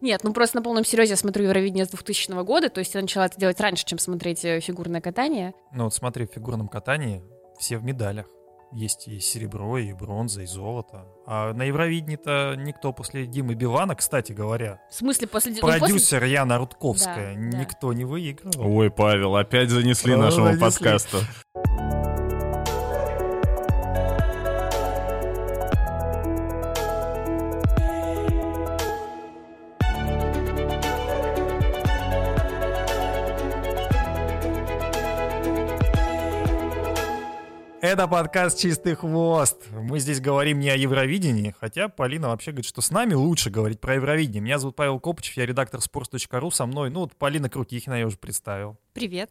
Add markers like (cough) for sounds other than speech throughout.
Нет, ну просто на полном серьезе я смотрю Евровидение с 2000 года, то есть я начала это делать раньше, чем смотреть э, фигурное катание. Ну вот смотри, в фигурном катании все в медалях. Есть и серебро, и бронза, и золото. А на Евровидении-то никто после Димы Билана, кстати говоря, В смысле, после... ну, после- продюсер Яна Рудковская, Да, да. никто не выигрывал. Ой, Павел, опять занесли О, нашему занесли. подкасту. Это подкаст «Чистый хвост». Мы здесь говорим не о Евровидении, хотя Полина вообще говорит, что с нами лучше говорить про Евровидение. Меня зовут Павел Копычев, я редактор sports.ru, со мной, ну вот Полина Крутихина я уже представил. Привет.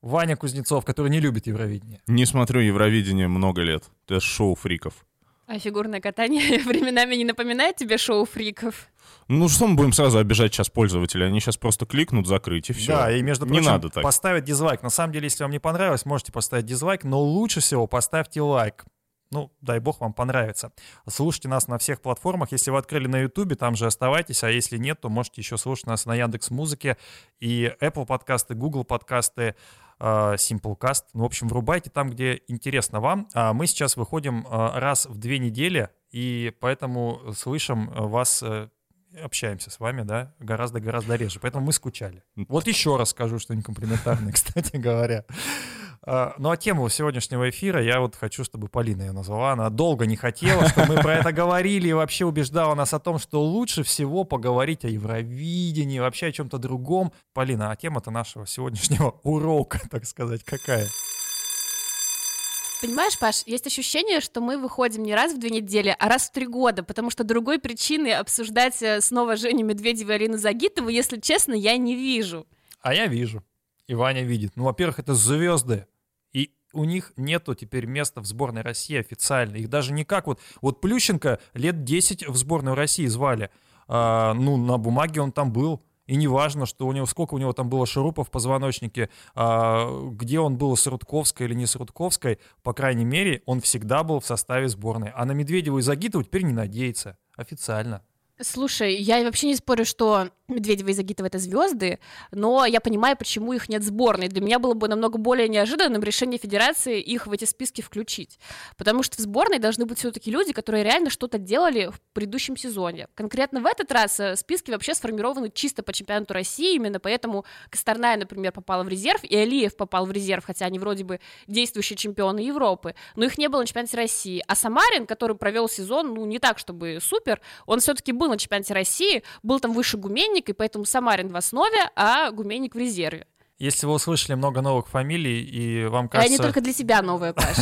Ваня Кузнецов, который не любит Евровидение. Не смотрю Евровидение много лет. Это шоу фриков. А фигурное катание (laughs) временами не напоминает тебе шоу фриков? Ну что мы будем сразу обижать сейчас пользователей? Они сейчас просто кликнут закрыть и все. Да, и между Не прочим, надо так. поставить дизлайк. На самом деле, если вам не понравилось, можете поставить дизлайк, но лучше всего поставьте лайк. Ну, дай бог вам понравится. Слушайте нас на всех платформах. Если вы открыли на Ютубе, там же оставайтесь, а если нет, то можете еще слушать нас на Яндекс Музыке и Apple подкасты, Google подкасты, Simplecast. Ну, в общем, врубайте там, где интересно вам. А мы сейчас выходим э, раз в две недели, и поэтому слышим э, вас, э, общаемся с вами, да, гораздо-гораздо реже. Поэтому мы скучали. Вот еще раз скажу что-нибудь комплиментарное, (laughs) кстати говоря. А, Ну а тему сегодняшнего эфира я вот хочу, чтобы Полина ее назвала. Она долго не хотела, чтобы мы про это говорили и вообще убеждала нас о том, что лучше всего поговорить о Евровидении, вообще о чем-то другом. Полина, а тема-то нашего сегодняшнего (laughs) урока, так сказать, какая? Понимаешь, Паш, есть ощущение, что мы выходим не раз в две недели, а раз в три года, потому что другой причины обсуждать э, снова Женю Медведеву и Алину Загитову, если честно, я не вижу. А я вижу. И Ваня видит. Ну, во-первых, это звезды. У них нету теперь места в сборной России официально. Их даже не как вот... Вот Плющенко лет 10 в сборную России звали. А, ну, на бумаге он там был. И не важно, что у него, сколько у него там было шурупов в позвоночнике, а, где он был с Рудковской или не с Рудковской, по крайней мере, он всегда был в составе сборной. А на Медведеву и Загитову теперь не надеется. Официально. Слушай, я вообще не спорю, что Медведева и Загитова это звезды, но я понимаю, почему их нет в сборной. Для меня было бы намного более неожиданным решение Федерации их в эти списки включить. Потому что в сборной должны быть все-таки люди, которые реально что-то делали в предыдущем сезоне. Конкретно в этот раз э, списки вообще сформированы чисто по чемпионату России, именно поэтому Косторная, например, попала в резерв, и Алиев попал в резерв, хотя они вроде бы действующие чемпионы Европы, но их не было на чемпионате России. А Самарин, который провел сезон, ну, не так, чтобы супер, он все-таки был на чемпионате России, был там выше Гуменник, и поэтому Самарин в основе, а Гуменник в резерве. Если вы услышали много новых фамилий, и вам кажется... не только для себя новая, Паш.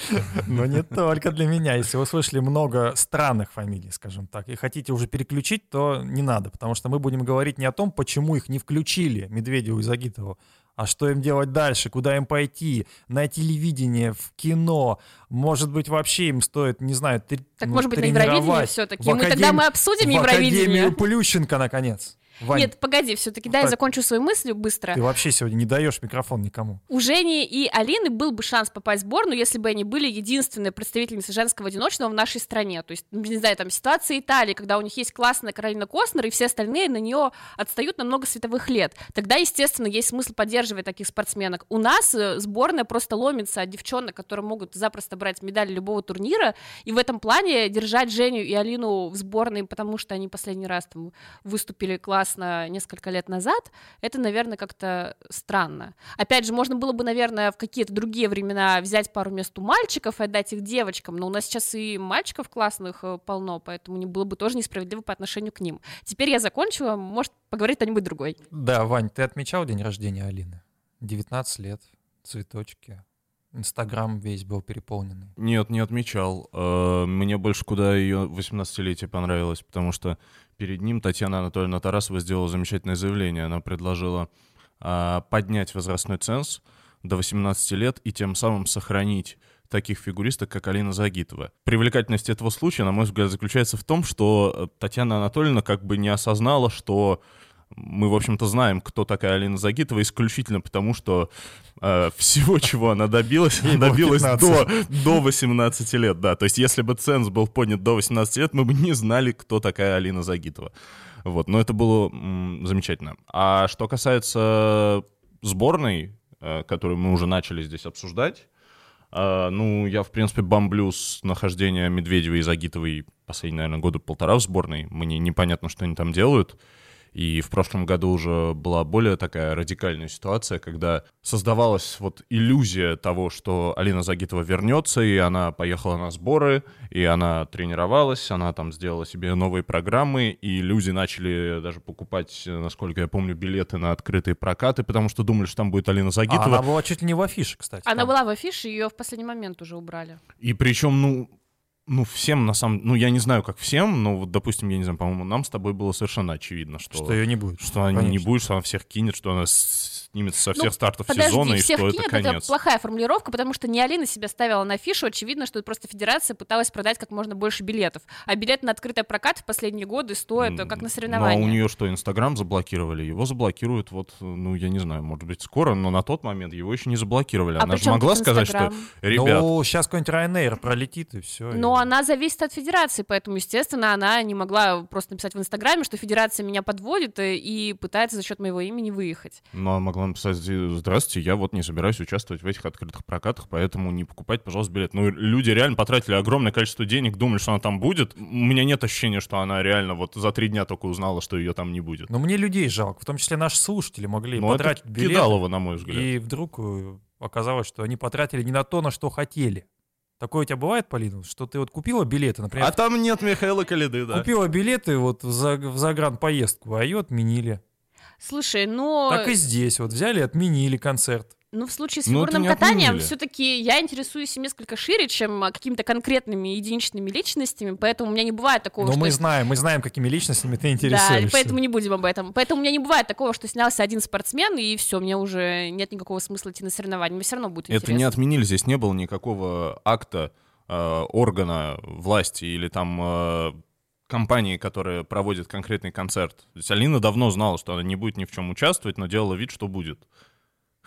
(laughs) Но не только для меня. Если вы слышали много странных фамилий, скажем так, и хотите уже переключить, то не надо, потому что мы будем говорить не о том, почему их не включили, Медведеву и Загитову, а что им делать дальше, куда им пойти, на телевидение, в кино. Может быть, вообще им стоит, не знаю, Так, ну, может быть, на Евровидение все-таки. Мы тогда мы обсудим в Евровидение. Академию Плющенко, наконец. Вань, Нет, погоди, все-таки, дай я закончу свою мысль быстро. ты вообще сегодня не даешь микрофон никому. У Жени и Алины был бы шанс попасть в сборную, если бы они были единственной представительницей женского одиночного в нашей стране. То есть, не знаю, там ситуация Италии, когда у них есть классная Каролина Костнер, и все остальные на нее отстают на много световых лет. Тогда, естественно, есть смысл поддерживать таких спортсменок. У нас э, сборная просто ломится от девчонок, которые могут запросто брать медали любого турнира, и в этом плане держать Женю и Алину в сборной, потому что они последний раз там выступили классно несколько лет назад, это, наверное, как-то странно. Опять же, можно было бы, наверное, в какие-то другие времена взять пару мест у мальчиков и отдать их девочкам, но у нас сейчас и мальчиков классных э, полно, поэтому не было бы тоже несправедливо по отношению к ним. Теперь я закончила, может, поговорить кто-нибудь другой. Да, Вань, ты отмечал день рождения Алины? 19 лет, цветочки. Инстаграм весь был переполненный. Нет, не отмечал. Э, Мне больше куда ее 18-летие понравилось, потому что перед ним Татьяна Анатольевна Тарасова сделала замечательное заявление. Она предложила а, поднять возрастной ценз до 18 лет и тем самым сохранить таких фигуристок, как Алина Загитова. Привлекательность этого случая, на мой взгляд, заключается в том, что Татьяна Анатольевна как бы не осознала, что мы, в общем-то, знаем, кто такая Алина Загитова, исключительно потому, что э, всего, (laughs) чего она добилась, она добилась до, до 18 лет, да. То есть, если бы ценз был поднят до 18 лет, мы бы не знали, кто такая Алина Загитова. Вот, но это было м, замечательно. А что касается сборной, э, которую мы уже начали здесь обсуждать, э, ну, я, в принципе, бомблю с нахождения Медведева и Загитовой последние, наверное, года полтора в сборной. Мне непонятно, что они там делают. И в прошлом году уже была более такая радикальная ситуация, когда создавалась вот иллюзия того, что Алина Загитова вернется, и она поехала на сборы, и она тренировалась, она там сделала себе новые программы, и люди начали даже покупать, насколько я помню, билеты на открытые прокаты, потому что думали, что там будет Алина Загитова. А она была чуть ли не в афише, кстати. Она там. была в афише, ее в последний момент уже убрали. И причем, ну, ну, всем на самом... Ну, я не знаю, как всем, но вот, допустим, я не знаю, по-моему, нам с тобой было совершенно очевидно, что... Что ее не будет. Что она не будет, что она всех кинет, что она снимет со всех ну, стартов подожди, сезона, и что кинет, это конец. это плохая формулировка, потому что не Алина себя ставила на фишу, очевидно, что просто федерация пыталась продать как можно больше билетов. А билет на открытый прокат в последние годы стоит как на соревнования. Ну, а у нее что, Инстаграм заблокировали? Его заблокируют вот, ну, я не знаю, может быть, скоро, но на тот момент его еще не заблокировали. А она же могла сказать, что, ребят... Ну, сейчас какой-нибудь Ryanair пролетит, и все. Но и... она зависит от федерации, поэтому, естественно, она не могла просто написать в Инстаграме, что федерация меня подводит и пытается за счет моего имени выехать. Ну, а могла написать, здравствуйте, я вот не собираюсь участвовать в этих открытых прокатах, поэтому не покупать, пожалуйста, билет. Ну, люди реально потратили огромное количество денег, думали, что она там будет. У меня нет ощущения, что она реально вот за три дня только узнала, что ее там не будет. Но мне людей жалко, в том числе наши слушатели могли ну, потратить это билет. Кидалово, на мой взгляд. И вдруг э, оказалось, что они потратили не на то, на что хотели. Такое у тебя бывает, Полина, что ты вот купила билеты, например... А там нет Михаила Калиды, да. Купила билеты вот в, за, в загранпоездку, а ее отменили. Слушай, ну... Так и здесь вот взяли и отменили концерт. Ну, в случае с фигурным ну, катанием все-таки я интересуюсь несколько шире, чем а, какими-то конкретными единичными личностями, поэтому у меня не бывает такого, Но что... мы знаем, мы знаем, какими личностями ты интересуешься. Да, поэтому не будем об этом. Поэтому у меня не бывает такого, что снялся один спортсмен, и все, мне уже нет никакого смысла идти на соревнования. Мне все равно будет интересно. Это не отменили, здесь не было никакого акта э, органа власти или там э, компании, которая проводит конкретный концерт. То есть Алина давно знала, что она не будет ни в чем участвовать, но делала вид, что будет.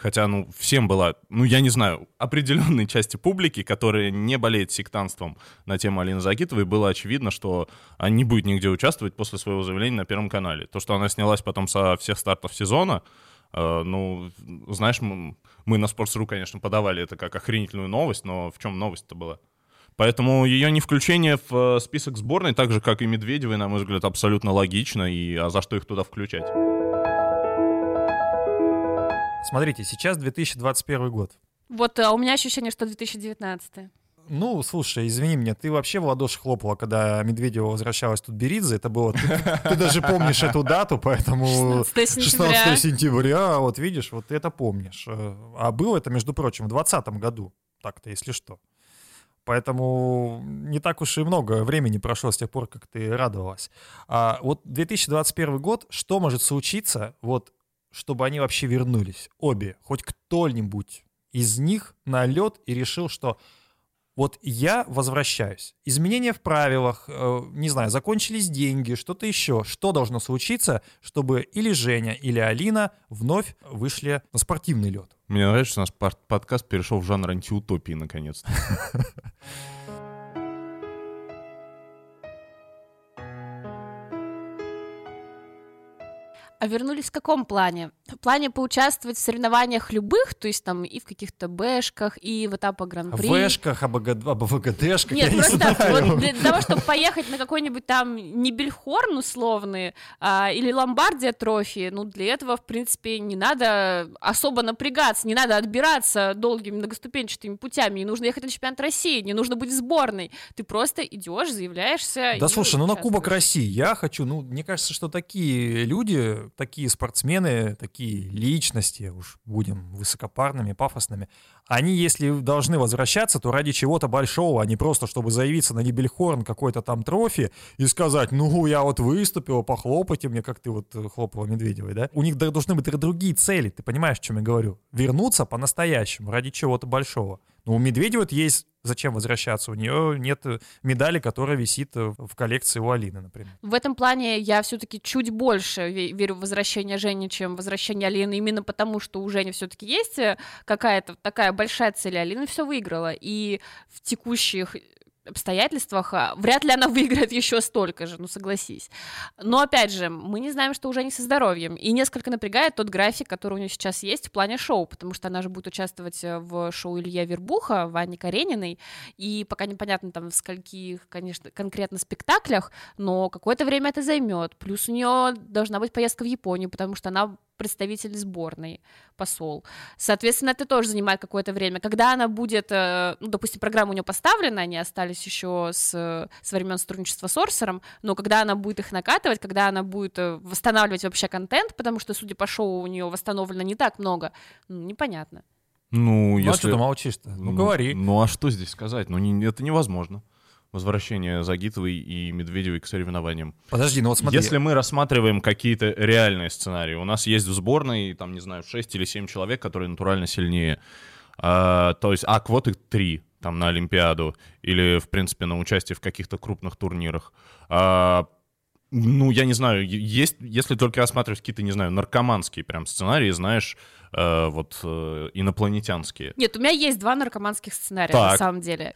Хотя, ну, всем была, ну, я не знаю, определенной части публики, которая не болеет сектантством на тему Алины Загитовой, было очевидно, что она не будет нигде участвовать после своего заявления на Первом канале. То, что она снялась потом со всех стартов сезона, э, ну, знаешь, мы, мы на Sports.ru, конечно, подавали это как охренительную новость, но в чем новость-то была? Поэтому ее не включение в э, список сборной, так же, как и Медведевой, на мой взгляд, абсолютно логично, и а за что их туда включать? Смотрите, сейчас 2021 год. Вот а у меня ощущение, что 2019. Ну, слушай, извини меня, ты вообще в ладоши хлопала, когда Медведева возвращалась тут Беридзе, это было... Ты, ты даже помнишь эту дату, поэтому... 16 сентября. 16 сентября, вот видишь, вот ты это помнишь. А было это, между прочим, в 2020 году, так-то, если что. Поэтому не так уж и много времени прошло с тех пор, как ты радовалась. А вот 2021 год, что может случиться, вот чтобы они вообще вернулись, обе, хоть кто-нибудь из них на лед и решил, что вот я возвращаюсь. Изменения в правилах, э, не знаю, закончились деньги, что-то еще. Что должно случиться, чтобы или Женя, или Алина вновь вышли на спортивный лед? Мне нравится, что у нас подкаст перешел в жанр антиутопии наконец-то. (laughs) А вернулись в каком плане? В плане поучаствовать в соревнованиях любых, то есть там и в каких-то бэшках, и в этапах гран-при. В бэшках, АБВГДшках, Нет, просто вот для того, чтобы поехать на какой-нибудь там Нибельхорн условный а, или Ломбардия трофи, ну для этого, в принципе, не надо особо напрягаться, не надо отбираться долгими многоступенчатыми путями, не нужно ехать на чемпионат России, не нужно быть в сборной. Ты просто идешь, заявляешься. Да слушай, ну на Кубок России я хочу, ну мне кажется, что такие люди, такие спортсмены, такие личности, уж будем высокопарными, пафосными, они, если должны возвращаться, то ради чего-то большого, а не просто, чтобы заявиться на Нибельхорн какой-то там трофи и сказать, ну, я вот выступил, похлопайте мне, как ты вот хлопала Медведевой, да? У них должны быть другие цели, ты понимаешь, о чем я говорю? Вернуться по-настоящему, ради чего-то большого. Но у Медведева вот есть зачем возвращаться? У нее нет медали, которая висит в коллекции у Алины, например. В этом плане я все-таки чуть больше верю в возвращение Жени, чем возвращение Алины, именно потому, что у Жени все-таки есть э, какая-то такая большая цель. Алина все выиграла. И в текущих обстоятельствах а, вряд ли она выиграет еще столько же, ну согласись. Но опять же, мы не знаем, что уже не со здоровьем. И несколько напрягает тот график, который у нее сейчас есть в плане шоу, потому что она же будет участвовать э, в шоу Илья Вербуха, Вани Карениной, и пока непонятно там в скольких, конечно, конкретно спектаклях, но какое-то время это займет. Плюс у нее должна быть поездка в Японию, потому что она представитель сборной, посол. Соответственно, это тоже занимает какое-то время. Когда она будет, э, ну, допустим, программа у нее поставлена, они остались еще с, с времен сотрудничества с Орсером, но когда она будет их накатывать, когда она будет э, восстанавливать вообще контент, потому что, судя по шоу, у нее восстановлено не так много, ну, непонятно. Ну, ну если... а что ты молчишь-то? Ну, ну, говори. Ну, а что здесь сказать? Ну, не, это невозможно возвращение Загитовой и Медведевой к соревнованиям. Подожди, ну вот смотри. Если мы рассматриваем какие-то реальные сценарии, у нас есть в сборной, там, не знаю, 6 или 7 человек, которые натурально сильнее. А, то есть, а квоты 3 там на Олимпиаду или, в принципе, на участие в каких-то крупных турнирах. А, ну, я не знаю, есть, если только рассматривать какие-то, не знаю, наркоманские прям сценарии, знаешь, э, вот э, инопланетянские. Нет, у меня есть два наркоманских сценария, так. на самом деле.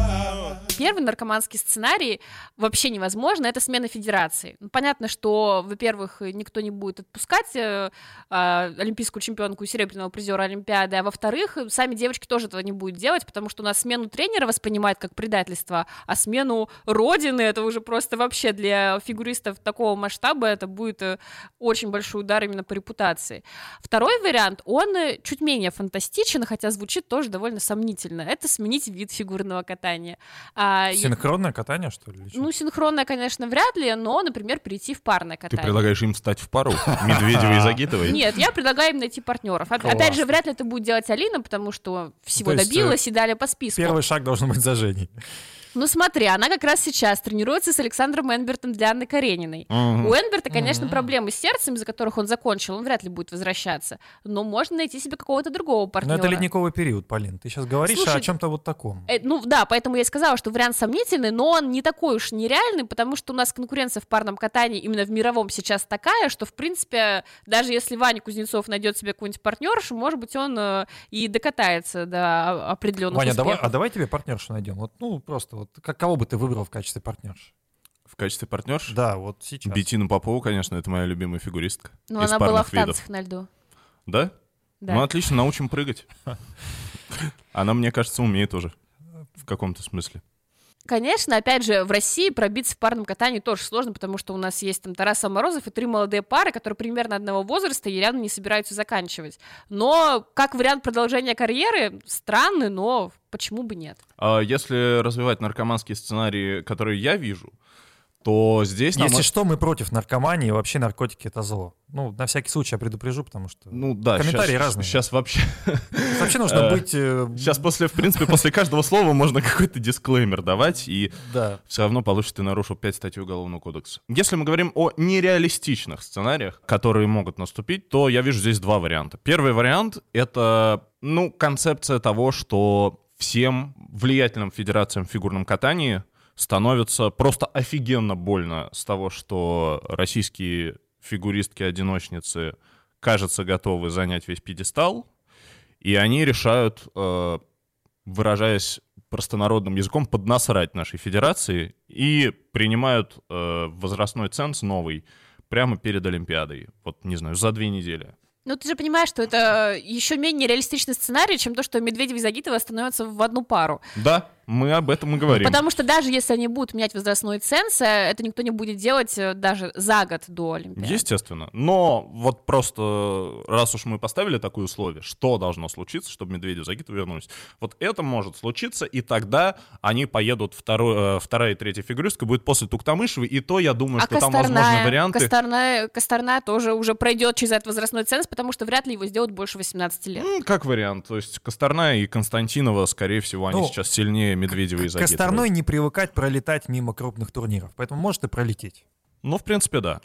Первый наркоманский сценарий вообще невозможно, это смена федерации. Ну, понятно, что, во-первых, никто не будет отпускать э, э, олимпийскую чемпионку и серебряного призера Олимпиады, а во-вторых, сами девочки тоже этого не будут делать, потому что у нас смену тренера воспринимают как предательство, а смену родины это уже просто вообще для фигуристов такого масштаба это будет э, очень большой удар именно по репутации. Второй вариант, он э, чуть менее фантастичен, хотя звучит тоже довольно сомнительно. Это сменить вид фигурного катания. А, Синхронное катание, что ли? Ну, синхронное, конечно, вряд ли, но, например, перейти в парное катание. Ты предлагаешь им стать в пару? Медведевой и (laughs) Загитовой? Нет, я предлагаю им найти партнеров. Опять же, вряд ли это будет делать Алина, потому что всего добилась и далее по списку. Первый шаг должен быть за Женей. Ну смотри, она как раз сейчас тренируется с Александром Энбертом для Анны Карениной. Угу. У Энберта, конечно, угу. проблемы с сердцем, из-за которых он закончил, он вряд ли будет возвращаться. Но можно найти себе какого-то другого партнера. Но это ледниковый период, Полин. Ты сейчас говоришь Слушай, о чем-то вот таком. Э, ну да, поэтому я и сказала, что вариант сомнительный, но он не такой уж нереальный, потому что у нас конкуренция в парном катании именно в мировом сейчас такая, что в принципе даже если Ваня Кузнецов найдет себе какую-нибудь партнершу, может быть он э, и докатается до определенных Ваня, успехов. давай, а давай тебе партнершу найдем. Вот, ну просто вот как кого бы ты выбрал в качестве партнерши? В качестве партнерши? Да, вот сейчас. Бетина Попова, конечно, это моя любимая фигуристка. Ну, она была в танцах на льду. Да? Да. Ну, отлично, научим прыгать. (laughs) Она, мне кажется, умеет уже. В каком-то смысле. Конечно, опять же, в России пробиться в парном катании тоже сложно, потому что у нас есть там Тарас Морозов и три молодые пары, которые примерно одного возраста и явно не собираются заканчивать. Но как вариант продолжения карьеры, странный, но почему бы нет? А если развивать наркоманские сценарии, которые я вижу, то здесь... Если нам... что, мы против наркомании, вообще наркотики — это зло. Ну, на всякий случай я предупрежу, потому что ну, да, комментарии сейчас, разные. Сейчас вообще... Вообще нужно (laughs) быть... Сейчас э, после, в принципе, после каждого слова можно какой-то дисклеймер давать, и да. все равно получится, ты нарушил 5 статей Уголовного кодекса. Если мы говорим о нереалистичных сценариях, которые могут наступить, то я вижу здесь два варианта. Первый вариант — это, ну, концепция того, что всем влиятельным федерациям в фигурном катании становится просто офигенно больно с того, что российские фигуристки-одиночницы, кажется, готовы занять весь пьедестал, и они решают, э, выражаясь простонародным языком, поднасрать нашей федерации и принимают э, возрастной ценз новый прямо перед Олимпиадой. Вот, не знаю, за две недели. Ну, ты же понимаешь, что это еще менее реалистичный сценарий, чем то, что Медведев и Загитова становятся в одну пару. Да, мы об этом и говорим. Потому что даже если они будут менять возрастной ценз, э, это никто не будет делать э, даже за год до Олимпиады. Естественно. Но вот просто, раз уж мы поставили такое условие, что должно случиться, чтобы Медведев и Загитова вернулись, вот это может случиться, и тогда они поедут, второй, э, вторая и третья фигуристка будет после Туктамышевой, и то, я думаю, а что Косторная, там возможны варианты. Косторная, Косторная тоже уже пройдет через этот возрастной ценз, потому что вряд ли его сделают больше 18 лет. Ну, как вариант. То есть Косторная и Константинова, скорее всего, они ну, сейчас сильнее Медведева и Загитовой. Косторной не привыкать пролетать мимо крупных турниров, поэтому может и пролететь. Ну, в принципе, да.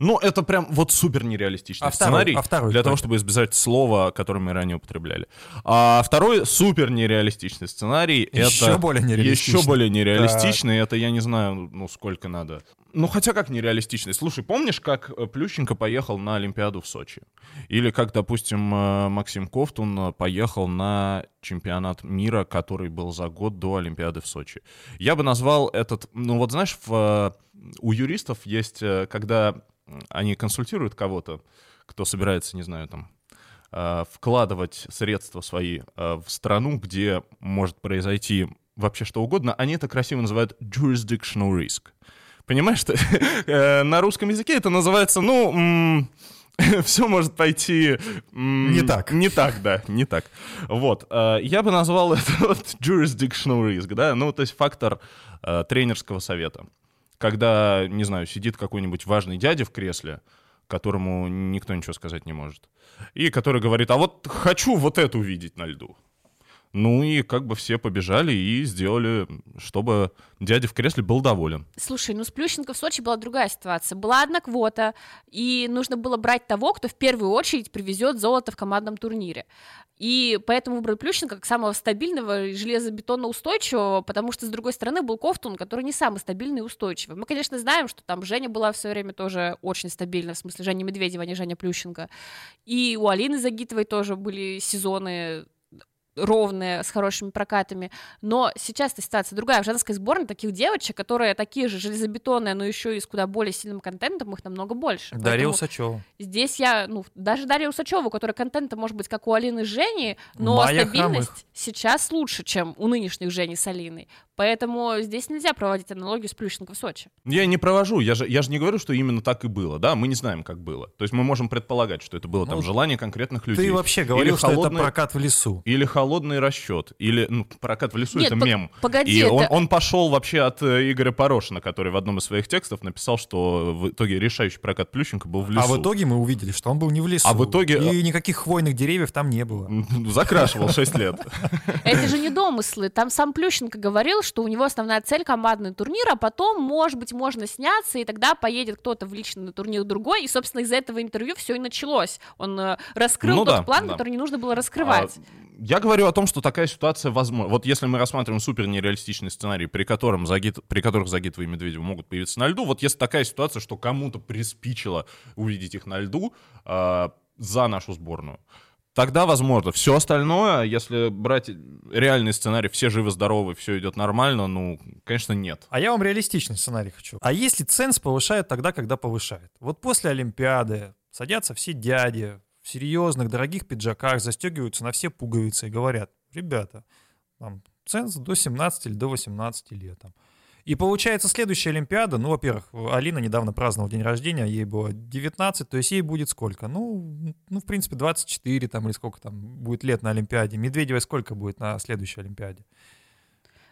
Ну, это прям вот супер нереалистичный А второй- сценарий а второй для какой? того, чтобы избежать слова, которое мы ранее употребляли. А второй супер нереалистичный сценарий Еще это более нереалистичный. еще более нереалистичный. Это я не знаю, ну сколько надо. Ну хотя как нереалистичный. Слушай, помнишь, как э, Плющенко поехал на Олимпиаду в Сочи? Или как, допустим, э, Максим Ковтун э, поехал на чемпионат мира, который был за год до Олимпиады в Сочи? Я бы назвал этот, ну вот знаешь, в, э, у юристов есть, э, когда они консультируют кого-то, кто собирается, не знаю, там, э, вкладывать средства свои э, в страну, где может произойти вообще что угодно, они это красиво называют jurisdictional risk. Понимаешь, что (laughs) на русском языке это называется, ну, (laughs) все может пойти... Не так. Не так, да, не так. Вот. Я бы назвал это (laughs) вот jurisdictional risk, да, ну, то есть фактор тренерского совета. Когда, не знаю, сидит какой-нибудь важный дядя в кресле, которому никто ничего сказать не может, и который говорит, а вот хочу вот это увидеть на льду. Ну и как бы все побежали и сделали, чтобы дядя в кресле был доволен. Слушай, ну с Плющенко в Сочи была другая ситуация. Была одна квота, и нужно было брать того, кто в первую очередь привезет золото в командном турнире. И поэтому выбрали Плющенко как самого стабильного и железобетонно устойчивого, потому что, с другой стороны, был Ковтун, который не самый стабильный и устойчивый. Мы, конечно, знаем, что там Женя была в свое время тоже очень стабильна, в смысле Женя Медведева, а не Женя Плющенко. И у Алины Загитовой тоже были сезоны ровные, с хорошими прокатами. Но сейчас эта ситуация другая. В женской сборной таких девочек, которые такие же железобетонные, но еще и с куда более сильным контентом, их намного больше. Дарья Поэтому Усачева. Здесь я, ну, даже Дарья Усачева, у которой контента может быть как у Алины с Женей, но Майя стабильность Хромых. сейчас лучше, чем у нынешних Жени с Алиной. Поэтому здесь нельзя проводить аналогию с Плющенко в Сочи. Я не провожу, я же, я же не говорю, что именно так и было, да, мы не знаем, как было. То есть мы можем предполагать, что это было там Ну, желание конкретных людей. Ты вообще говорил, Или что это прокат в лесу. Или холодный расчет, или ну, прокат в лесу Нет, это пог- мем. погоди, И он, это- он пошел вообще от э, Игоря Порошина, который в одном из своих текстов написал, что в итоге решающий прокат Плющенко был в лесу. А в итоге мы увидели, что он был не в лесу. А в итоге- И никаких хвойных деревьев там не было. (laughs) Закрашивал 6 лет. Это же не домыслы. Там сам Плющенко говорил, что у него основная цель командный турнир, а потом, может быть, можно сняться, и тогда поедет кто-то в личный турнир другой. И, собственно, из этого интервью все и началось. Он э, раскрыл Ну тот да, план, да. который не нужно было раскрывать. А, Я говорю о том, что такая ситуация возможна. Вот если мы рассматриваем супер нереалистичный сценарий, при, котором Загит, при которых Загитова и Медведева могут появиться на льду, вот если такая ситуация, что кому-то приспичило увидеть их на льду а, за нашу сборную, тогда возможно. Все остальное, если брать реальный сценарий, все живы-здоровы, все идет нормально, ну, конечно, нет. А я вам реалистичный сценарий хочу. А если ценз повышает тогда, когда повышает? Вот после Олимпиады садятся все дяди в серьезных, дорогих пиджаках, застегиваются на все пуговицы и говорят, ребята, там, ценз до 17 или до 18 лет. Там. И получается следующая Олимпиада, ну, во-первых, Алина недавно праздновала день рождения, ей было 19, то есть ей будет сколько? Ну, ну, в принципе, 24 там или сколько там будет лет на Олимпиаде. Медведевой сколько будет на следующей Олимпиаде?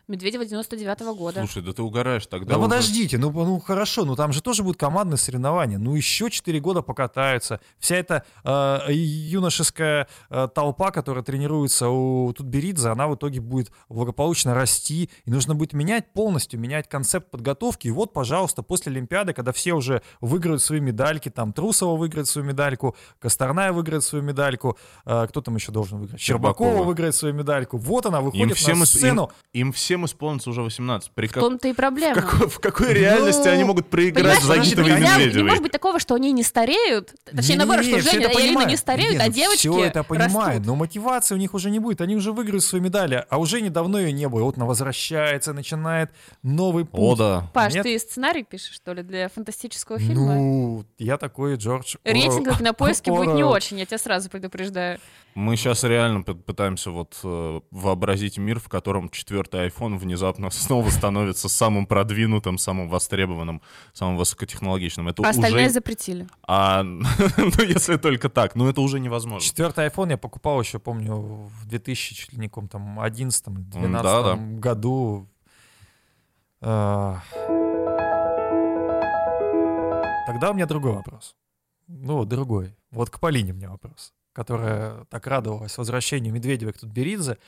Медведева 99-го года. Слушай, да ты угораешь тогда. Да уже- подождите, ну, ну хорошо, ну там же тоже будут командные соревнования. Ну еще 4 года покатаются. Вся эта э, юношеская э, толпа, которая тренируется у Тутберидзе, она в итоге будет благополучно расти. И нужно будет менять полностью, менять концепт подготовки. И вот, пожалуйста, после Олимпиады, когда все уже выиграют свои медальки, там Трусова выиграет свою медальку, Косторная выиграет свою медальку, э, кто там еще должен выиграть? Щербакова, Щербакова. выиграет свою медальку. Вот она выходит Им на всем, ис- им, сцену. Им исполнится уже 18. При В как- том-то и проблема. в какой, в какой реальности Ну, они могут проиграть Загитовой и нельзя- Не может быть такого, что они не стареют. Точнее, наоборот, что Женя и понимают. не стареют, Не, а ну девочки Все это понимают, растут. но мотивации у них уже не будет. Они уже выиграют свои медали, а уже недавно ее не было. Вот она возвращается, начинает новый путь. О, да. Паш, Нет? ты сценарий пишешь, что ли, для фантастического фильма? Ну, я такой Джордж Рейтинг Орел. на поиске будет не (laughs) очень, я тебя сразу предупреждаю. Мы сейчас реально пытаемся вот э, вообразить мир, в котором четвертый iPhone внезапно (laughs) снова становится самым продвинутым, самым востребованным, самым высокотехнологичным. Это А остальное уже... запретили. А, (laughs) ну, если только так, ну это уже невозможно. Четвертый iPhone я покупал еще, помню, в 2000, чуть ли не там 11 12 да-да. году. А, Тогда у меня другой вопрос. Ну, вот другой. Вот к Полине у меня вопрос, которая так радовалась возвращению Медведева к Тутберидзе.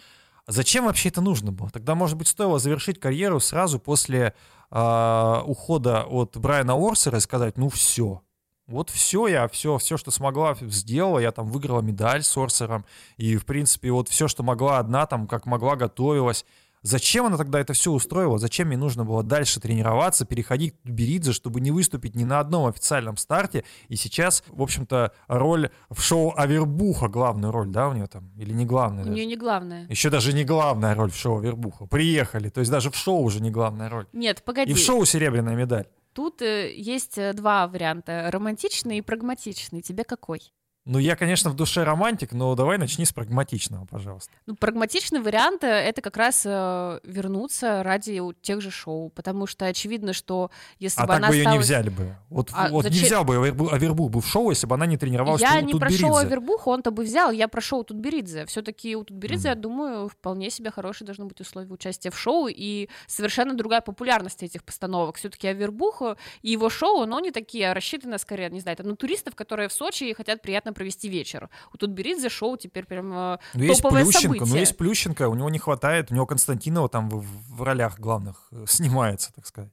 Зачем вообще это нужно было? Тогда, может быть, стоило завершить карьеру сразу после а, ухода от Брайана Орсера и сказать, ну все, Вот все я, все, все, что смогла, сделала. Я там выиграла медаль с Орсером. И, в принципе, вот все, что могла одна, там, как могла, готовилась. Зачем она тогда это все устроила? Зачем мне нужно было дальше тренироваться, переходить к Беридзе, чтобы не выступить ни на одном официальном старте? И сейчас, в общем-то, роль в шоу Авербуха, главную роль, да, у нее там? Или не главная? У нее не главная. Еще даже не главная роль в шоу Авербуха. Приехали. То есть даже в шоу уже не главная роль. Нет, погоди. И в шоу серебряная медаль. Тут э, есть э, два варианта: романтичный и прагматичный. Тебе какой? Ну, я, конечно, в душе романтик, но давай начни с прагматичного, пожалуйста. Ну, прагматичный вариант э, — это как раз э, вернуться ради тех же шоу, потому что очевидно, что если А бы так она бы ее не взяли бы. Вот, А вот не зачем- взял бы Авербу- Авербух бы в шоу, если бы она не тренировалась Я не про шоу Тутберидзе. Авербуха, он-то бы взял, я про шоу Тутберидзе. Все-таки у Тутберидзе, Мгм. я думаю, вполне себе хорошие должны быть условия участия в шоу и совершенно другая популярность этих постановок. Все-таки Авербух э, и его шоу, но не такие, а рассчитаны скорее, не знаю, это на туристов, которые в Сочи и хотят приятно провести вечер. У Тутберидзе шоу теперь прям э, Ну, есть Плющенко, ну, событие. есть Плющенко, у него не хватает, у него Константинова там в, в ролях главных э, (laughs) снимается, так сказать.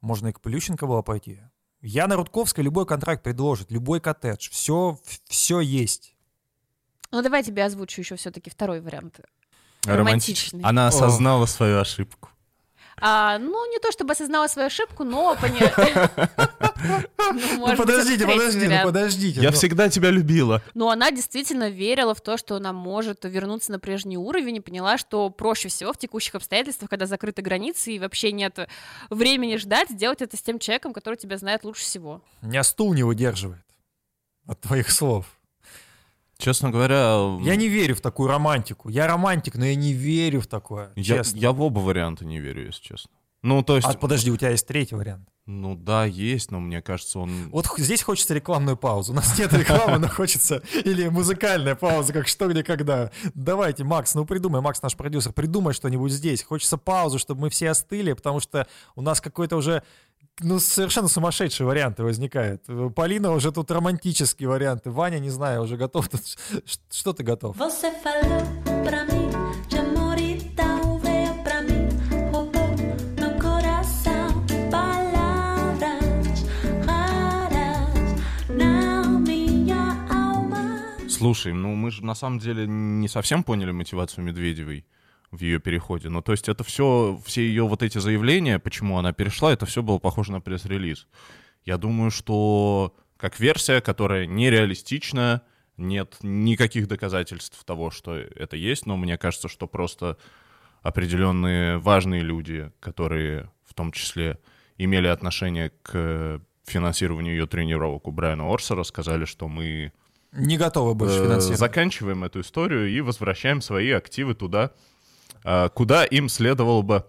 Можно и к Плющенко было пойти. Яна Рудковская любой контракт предложит, любой коттедж, все, все есть. Ну, давай я тебе озвучу еще все-таки второй вариант. Романтичный. Романтичный. Она осознала свою ошибку. А, ну, не то чтобы осознала свою ошибку, но поняла. (laughs) ну подождите, подождите, ну подождите. Я ну. всегда тебя любила. Но она действительно верила в то, что она может вернуться на прежний уровень и поняла, что проще всего в текущих обстоятельствах, когда закрыты границы и вообще нет времени ждать, сделать это с тем человеком, который тебя знает лучше всего. Меня стул не выдерживает от твоих слов. Честно говоря, Я не верю в такую романтику. Я романтик, но я не верю в такое, я, честно. я в оба варианта не верю, если честно. Ну, то есть, А подожди, у тебя есть третий вариант. ну да, есть, но мне кажется, он... Вот здесь хочется рекламную паузу. У нас нет рекламы, но хочется... Или музыкальная пауза, как что, где, когда. Давайте, Макс, ну придумай, Макс наш продюсер, придумай что-нибудь здесь. Хочется паузу, чтобы мы все остыли, потому что у нас какой-то уже ну, совершенно сумасшедшие варианты возникают. Полина уже тут романтические варианты. Ваня, не знаю, уже готов. (laughs) Что ты готов? E. Слушай, ну мы же на самом деле не совсем поняли мотивацию Медведевой в ее переходе. Ну, то есть это все, все ее вот эти заявления, почему она перешла, это все было похоже на пресс-релиз. Я думаю, что как версия, которая нереалистична, нет никаких доказательств того, что это есть, но мне кажется, что просто определенные важные люди, которые в том числе имели отношение к финансированию ее тренировок у Брайана Орсера, сказали, что мы Не готовы больше э, финансировать. заканчиваем эту историю и возвращаем свои активы туда, куда им следовало бы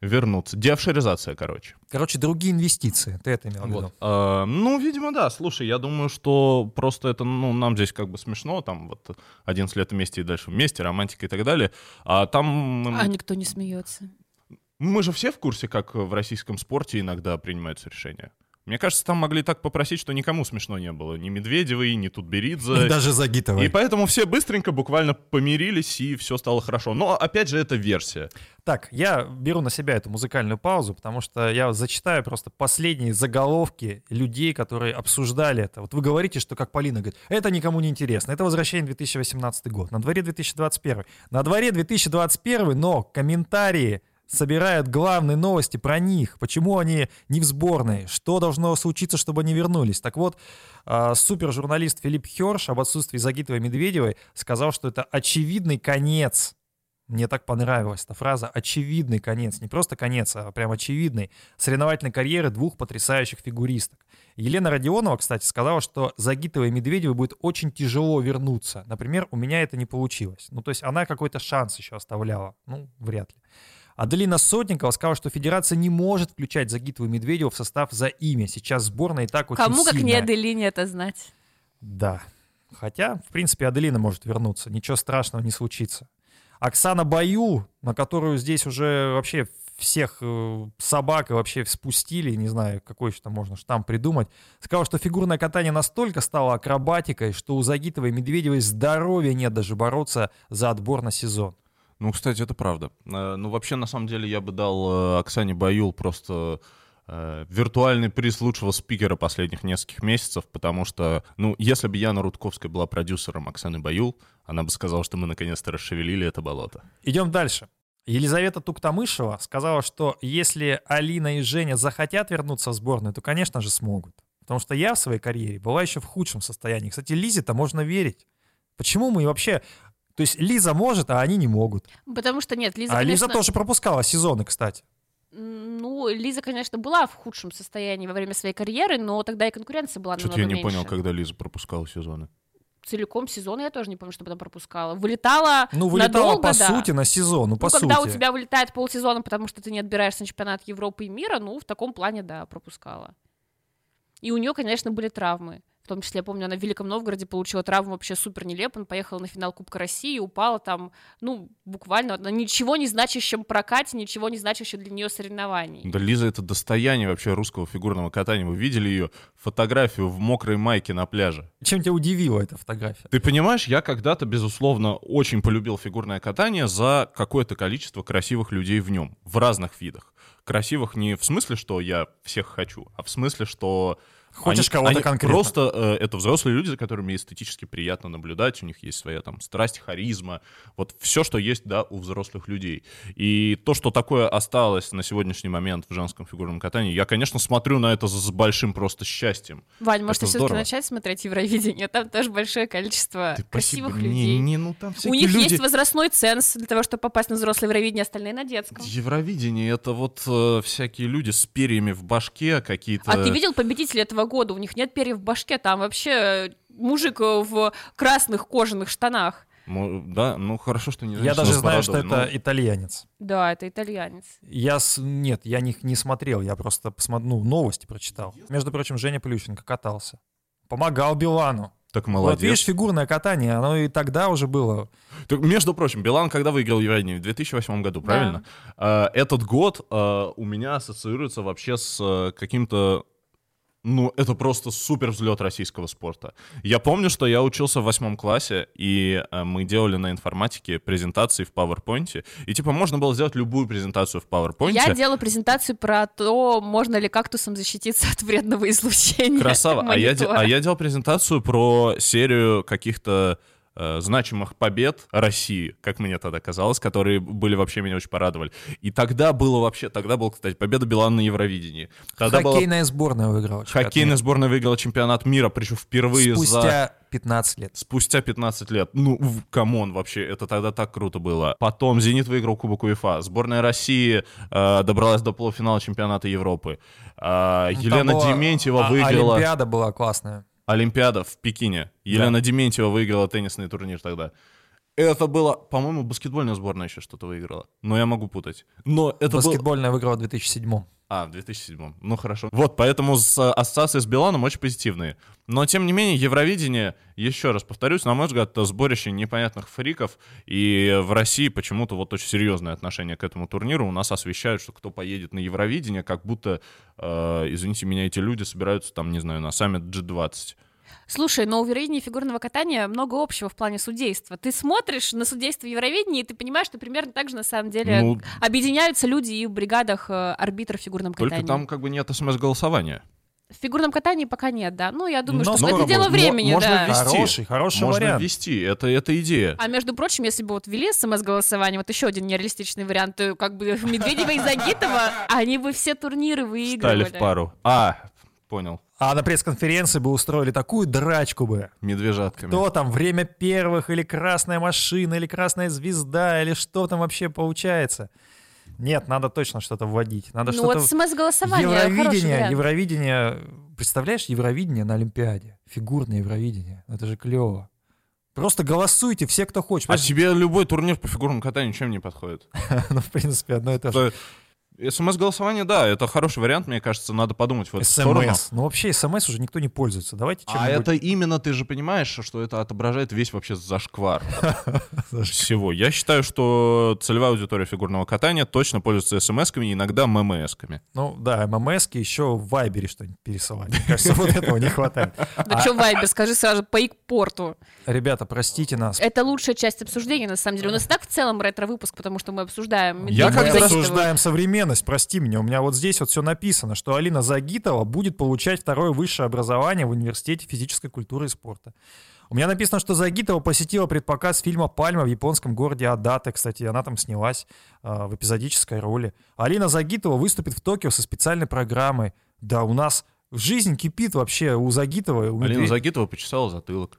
вернуться. Деофшоризация, короче. Короче, другие инвестиции. Ты это имел в виду? Вот. А, ну, видимо, да. Слушай, я думаю, что просто это, ну, нам здесь как бы смешно, там вот 11 лет вместе и дальше вместе, романтика и так далее. А там... А никто не смеется. Мы же все в курсе, как в российском спорте иногда принимаются решения. Мне кажется, там могли так попросить, что никому смешно не было. Ни Медведевой, ни Тутберидзе. И (laughs) даже Загитовой. И поэтому все быстренько буквально помирились, и все стало хорошо. Но, опять же, это версия. Так, я беру на себя эту музыкальную паузу, потому что я зачитаю просто последние заголовки людей, которые обсуждали это. Вот вы говорите, что, как Полина говорит, это никому не интересно. Это возвращение в 2018 год. На дворе 2021. На дворе 2021, но комментарии собирают главные новости про них. Почему они не в сборной? Что должно случиться, чтобы они вернулись? Так вот, а, супержурналист Филипп Херш об отсутствии Загитовой и Медведевой сказал, что это очевидный конец мне так понравилась эта фраза «очевидный конец». Не просто конец, а прям очевидный. Соревновательной карьеры двух потрясающих фигуристок. Елена Родионова, кстати, сказала, что Загитовой и Медведевой будет очень тяжело вернуться. Например, у меня это не получилось. Ну, то есть она какой-то шанс еще оставляла. Ну, вряд ли. Аделина Сотникова сказала, что федерация не может включать Загитову и Медведеву в состав за имя. Сейчас сборная и так очень Кому как не сильная. Аделине это знать? Да. Хотя, в принципе, Аделина может вернуться. Ничего страшного не случится. Оксана Баю, на которую здесь уже вообще всех э, собак и вообще спустили, не знаю, какой еще там можно штамп придумать, сказала, что фигурное катание настолько стало акробатикой, что у Загитовой и Медведевой здоровья нет даже бороться за отбор на сезон. Ну, кстати, это правда. Э, Ну, вообще, на самом деле, я бы дал э, Оксане Баюл просто э, виртуальный приз лучшего спикера последних нескольких месяцев, потому что, ну, если бы Яна Рудковская была продюсером Оксаны Баюл, она бы сказала, что мы наконец-то расшевелили это болото. Идем дальше. Елизавета Туктамышева сказала, что если Алина и Женя захотят вернуться в сборную, то, конечно же, смогут. Потому что я в своей карьере была еще в худшем состоянии. Кстати, Лизе-то можно верить. Почему мы вообще... То есть Лиза может, а они не могут. Потому что нет, Лиза, а конечно... Лиза тоже пропускала сезоны, кстати. Ну, Лиза, конечно, была в худшем состоянии во время своей карьеры, но тогда и конкуренция была Что-то намного я не меньше. понял, когда Лиза пропускала сезоны. Целиком сезон я тоже не помню, чтобы она пропускала. Вылетала Ну, вылетала надолго, по да. сути на сезон. Ну, по ну, сути. когда у тебя вылетает полсезона, потому что ты не отбираешься на чемпионат Европы и мира, ну, в таком плане, да, пропускала. И у нее, конечно, были травмы. В том числе, я помню, она в Великом Новгороде получила травму вообще супер нелепо. Она поехала на финал Кубка России, упала там, ну, буквально на ничего не значащем прокате, ничего не значащем для нее соревнований. Да Лиза это достояние вообще русского фигурного катания. Вы видели ее фотографию в мокрой майке на пляже? Чем тебя удивила эта фотография? Ты понимаешь, я когда-то, безусловно, очень полюбил фигурное катание за какое-то количество красивых людей в нем, в разных видах. Красивых не в смысле, что я всех хочу, а в смысле, что Хочешь они- кого-то они конкретно. Просто э, это взрослые люди, за которыми эстетически приятно наблюдать, у них есть своя там страсть, харизма, вот все, что есть, да, у взрослых людей. И то, что такое осталось на сегодняшний момент в женском фигурном катании, я, конечно, смотрю на это с большим просто счастьем. Вань, может, Это ты все-таки начать смотреть Евровидение? Там тоже большое количество Ты красивых спасибо. людей. Не, не, ну там У них люди... есть возрастной ценз для того, чтобы попасть на взрослое Евровидение, остальные на детском. Евровидение это вот э, всякие люди с перьями в башке, какие-то. А ты видел победителя этого года? У них нет перьев в башке, там вообще э, мужик э, в красных кожаных штанах. Да, ну хорошо, что не Я даже знаю, что бородой, это итальянец. Да, это итальянец. Я с... Нет, я не, не смотрел, я просто посмотрел, ну, новости прочитал. Между прочим, Женя Плющенко катался. Помогал Билану. но- Так Вот молодец. видишь, фигурное катание, оно и тогда уже было. Так, между прочим, Билан когда выиграл Евровидение? В 2008 году, Да. правильно? А, этот год у меня ассоциируется вообще с каким-то ну, это просто супер взлет российского спорта. Я помню, что я учился в восьмом классе, и э, мы делали на информатике презентации в PowerPoint. И типа можно было сделать любую презентацию в PowerPoint. Я делала презентацию про то, можно ли кактусом защититься (laughs) от вредного излучения. Красава. А я, а я делал презентацию про серию каких-то э, значимых побед России, как мне тогда казалось, которые были вообще меня очень порадовали. И тогда было вообще, тогда была, кстати, победа Билана на Евровидении. Тогда была- Хоккейная сборная выиграла. чемпионат хоккейная мира. сборная выиграла чемпионат мира, причем впервые за... Спустя 15 лет. Спустя 15 лет. Ну, come on, вообще, это тогда так круто было. Потом «Зенит» выиграл Кубок УЕФА. Сборная России э, добралась до полуфинала чемпионата Европы. Ну, Елена там была- Дементьева а- выиграла... Олимпиада была классная. Олимпиада в Пекине. Елена Дементьева выиграла теннисный турнир тогда. Это было, по-моему, баскетбольная сборная еще что-то выиграла. Но я могу путать. Но это было... Баскетбольная выиграла в 2007 А, в 2007. Ну хорошо. Вот, поэтому с э, ассоциации с Биланом очень позитивные. Но, тем не менее, Евровидение, еще раз повторюсь, на мой взгляд, это сборище непонятных фриков. И в России почему-то вот очень серьезное отношение к этому турниру. У нас освещают, что кто поедет на Евровидение, как будто, э, извините меня, эти люди собираются там, не знаю, на саммит G20. Слушай, но у Евровидения и фигурного катания много общего в плане судейства. Ты смотришь на судейство Евровидения, и ты понимаешь, что примерно так же на самом деле Ну, объединяются люди и в бригадах э, арбитров в фигурном только катании. там как бы нет смс-голосования. В фигурном катании пока нет, да. Ну, я думаю, Но что скоро это дело будет. времени, Можно да. ввести. Хороший, хороший Можно вариант. ввести, это, это идея. А между прочим, если бы вот ввели смс-голосование, вот еще один нереалистичный вариант, то как бы (laughs) Медведева и Загитова, они бы все турниры выигрывали. Стали в пару. А, понял. А на пресс-конференции бы устроили такую драчку бы. Медвежатками. Кто там, время первых, или красная машина, или красная звезда, или что там вообще получается? Нет, надо точно что-то вводить. Надо Ну что-то... вот смс-голосование Евровидение. Евровидение, представляешь, Евровидение на Олимпиаде, фигурное Евровидение, это же клево. Просто голосуйте, все, кто хочет. А Понимаешь, тебе любой турнир по фигурному катанию чем не подходит? (laughs) ну, в принципе, одно и то же. СМС-голосование, да, это хороший вариант, мне кажется, надо подумать в эту сторону. СМС. Ну, вообще, СМС уже никто не пользуется. Давайте А это именно, ты же понимаешь, что это отображает весь вообще (laughs) зашквар всего. Я считаю, что целевая аудитория фигурного катания точно пользуется смс-ками, иногда ММС-ками. Ну, да, ММСки еще в Вайбере что-нибудь пересылать. Мне кажется, вот этого не хватает. Да что, Вайбер, скажи сразу по порту. Ребята, простите нас. Это лучшая часть обсуждения, на самом деле. У нас и так в целом ретро-выпуск, потому что мы обсуждаем Я Загитову. обсуждаем современный современность, прости меня. У меня вот здесь вот все написано, что Алина Загитова будет получать второе высшее образование в Университете физической культуры и спорта. У меня написано, что Загитова посетила предпоказ фильма «Пальма» в японском городе Адате. Кстати, она там снялась а, в эпизодической роли. Алина Загитова выступит в Токио со специальной программой. Да, у нас жизнь кипит вообще у Загитовой. у Алина Медведь- Загитова почесала затылок.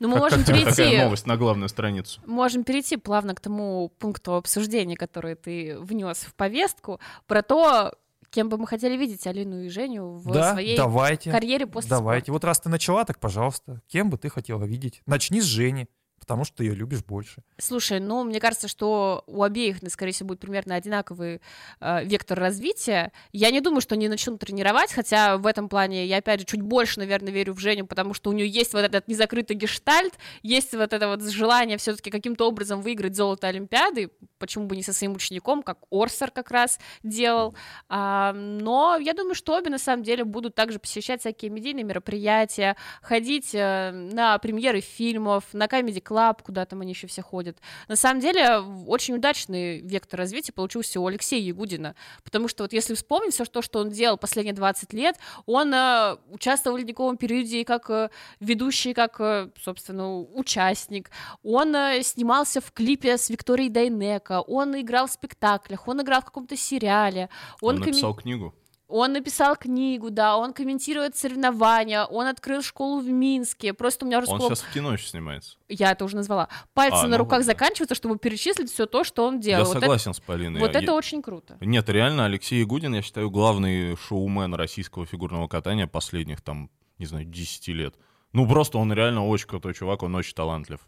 Ну, мы Как- можем как тебе такая перейти, новость на главную страницу? можем перейти плавно к тому пункту обсуждения, который ты внес в повестку, про то, кем бы мы хотели видеть Алину и Женю в Да, своей давайте. карьере после Давайте. спорта. Вот раз ты начала, так, пожалуйста, кем бы ты хотела видеть? Начни с Жени, потому что ты ее любишь больше. Слушай, ну, мне кажется, что у обеих, ну, скорее всего, будет примерно одинаковый э, вектор развития. Я не думаю, что они начнут тренировать, хотя в этом плане я, опять же, чуть больше, наверное, верю в Женю, потому что у нее есть вот этот незакрытый гештальт, есть вот это вот желание все таки каким-то образом выиграть золото Олимпиады, почему бы не со своим учеником, как Орсер как раз делал. А, но я думаю, что обе, на самом деле, будут также посещать всякие медийные мероприятия, ходить э, на премьеры фильмов, на Comedy Club, куда там они еще все ходят. На самом деле, очень удачный вектор развития получился у Алексея Ягудина, потому что вот если вспомнить все то, что он делал последние 20 лет, он э, участвовал в ледниковом периоде и как э, ведущий, как, э, собственно, участник, он э, снимался в клипе с Викторией Дайнеко, он играл в спектаклях, он играл в каком-то сериале, Он, он, написал книгу. Он написал книгу, да, он комментирует соревнования, он открыл школу в Минске. Просто у меня уже Он сейчас в кино еще снимается. Я это уже назвала. Пальцы А, на ну руках вот, да. заканчиваются, чтобы перечислить все то, что он делал. Я Вот это- согласен с Полиной. Вот Я- это очень круто. Нет, реально, Алексей Ягудин, я считаю, главный шоумен российского фигурного катания последних, там, не знаю, 10 лет. Ну, просто он реально очень крутой чувак, он очень талантлив.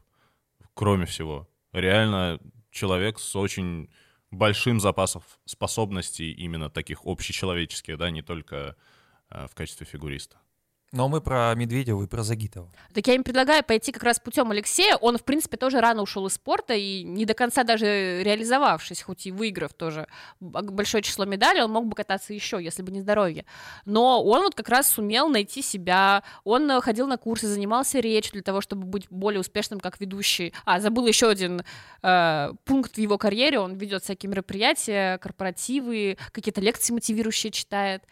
Кроме всего. Реально человек с очень большим запасом способностей именно таких общечеловеческих, да, не только э, в качестве фигуриста. Но мы про Медведева и про Загитова. Так я им предлагаю пойти как раз путем Алексея. Он, в принципе, тоже рано ушел из спорта и не до конца даже реализовавшись, хоть и выиграв тоже большое число медалей, он мог бы кататься еще, если бы не здоровье. Но он вот как раз сумел найти себя. Он э, ходил на курсы, занимался речью для того, чтобы быть более успешным как ведущий. А, забыл еще один э, пункт в его карьере. Он ведет всякие мероприятия, корпоративы, какие-то лекции мотивирующие читает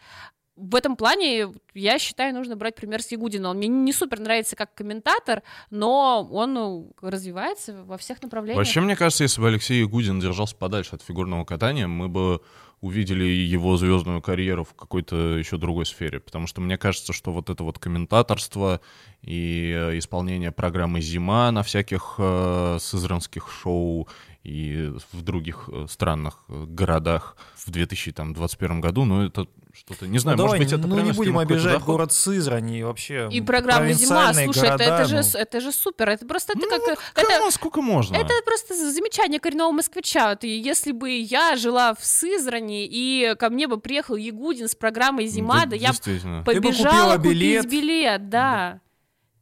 в этом плане, я считаю, нужно брать пример с Ягудина. Он мне не супер нравится как комментатор, но он ну, развивается во всех направлениях. Вообще, мне кажется, если бы Алексей Ягудин держался подальше от фигурного катания, мы бы увидели его звездную карьеру в какой-то еще другой сфере. Потому что мне кажется, что вот это вот комментаторство и э, исполнение программы «Зима» на всяких э, сызранских шоу и в других э, странных э, городах в 2021 году, ну это что-то, не знаю, ну, может давай, быть, это ну, не будем обижать доход? город Сызрань и вообще И программа «Зима», слушай, это, города, это, же, ну. это же супер, это просто это Ну, как... вот это, кому сколько можно? это просто замечание коренного москвича. Вот, и если бы я жила в Сызрани, и ко мне бы приехал Ягудин с программой «Зима», да, я б действительно. Ты бы побежала купила билет. купить билет, да.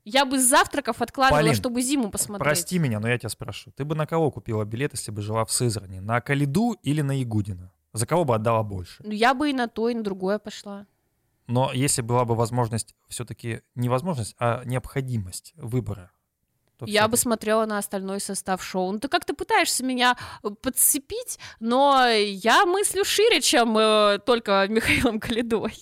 Я бы с завтраков откладывала, Полин, чтобы зиму посмотреть. Прости меня, но я тебя спрошу. Ты бы на кого купила билет, если бы жила в Сызрани? На Калиду или на Ягудина? За кого бы отдала больше? Ну, я бы и на то, и на другое пошла. Но если была бы возможность, все-таки не возможность, а необходимость выбора. то Я бы смотрела на остальной состав шоу. Ну, ты как-то пытаешься меня э, подцепить, но я мыслю шире, чем э, только Михаилом Калидой.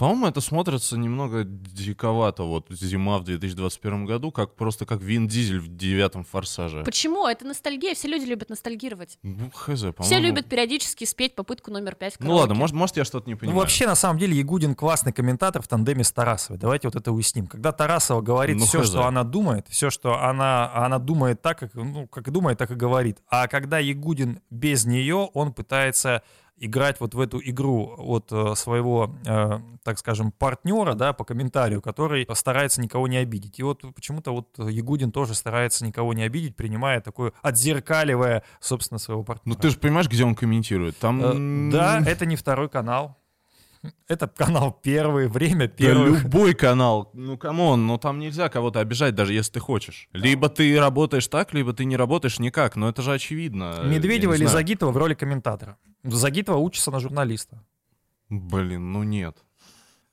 По-моему, это смотрится немного диковато, вот зима в 2021 году, как просто как Вин Дизель в девятом форсаже. Почему? Это ностальгия. Все люди любят ностальгировать. Ну, хз, по-моему. Все любят периодически спеть попытку номер пять Ну ладно, может, может я что-то не Ну, понимаю. вообще, на самом деле, Ягудин классный комментатор в тандеме с Тарасовой. Давайте вот это уясним. Когда Тарасова говорит Ну, все, хз. что она думает, все, что она, она думает так, как, ну, как думает, так и говорит. А когда Ягудин без нее, он пытается играть вот в эту игру от э, своего, э, так скажем, партнера, да, по комментарию, который старается никого не обидеть. И вот почему-то вот Ягудин тоже старается никого не обидеть, принимая такое, отзеркаливая, собственно, своего партнера. Ну ты же понимаешь, где он комментирует? Там... Э, Да, это не второй канал. Это канал первый, время Да первых. любой канал. Ну, come on, ну там нельзя кого-то обижать, даже если ты хочешь. Либо ты работаешь так, либо ты не работаешь никак. Но это же очевидно. Медведева или знаю. Загитова в роли комментатора? Загитова учится на журналиста. Блин, ну нет.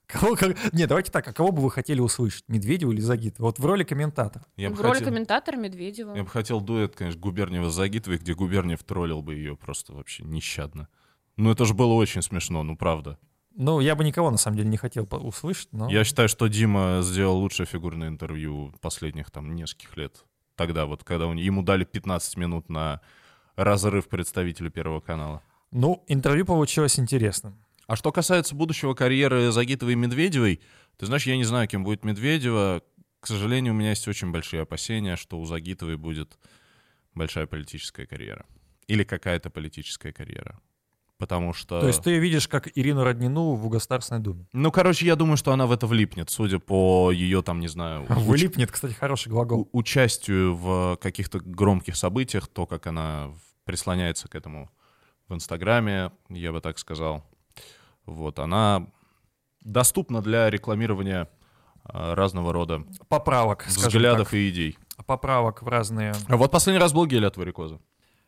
Кого, как- Не, давайте так, а кого бы вы хотели услышать? Медведева или Загитова? Вот в роли комментатора. Я в роли хотел- комментатора Медведева. Я бы хотел дуэт, конечно, Губерниева с Загитовой, где Губерниев троллил бы ее просто вообще нещадно. Ну, это же было очень смешно, ну, правда. Ну, я бы никого, на самом деле, не хотел услышать, но... Я считаю, что Дима сделал лучшее фигурное интервью последних там нескольких лет. Тогда вот, когда не- ему дали 15 минут на разрыв представителя Первого канала. Ну, интервью получилось интересным. А что касается будущего карьеры Загитовой и Медведевой, ты знаешь, я не знаю, кем будет Медведева. К сожалению, у меня есть очень большие опасения, что у Загитовой будет большая политическая карьера. Или какая-то политическая карьера. Потому что... То есть ты видишь, как Ирину Роднину в Государственной Думе. Ну, короче, я думаю, что она в это влипнет, судя по ее, там, не знаю, (laughs) уч- Вылипнет, кстати, хороший глагол. у- участию в каких-то громких событиях, то, как она прислоняется к этому в Инстаграме, я бы так сказал. Вот, она доступна для рекламирования а, разного рода Поправок, взглядов так. и идей. Поправок в разные... А вот последний раз был гель от варикоза.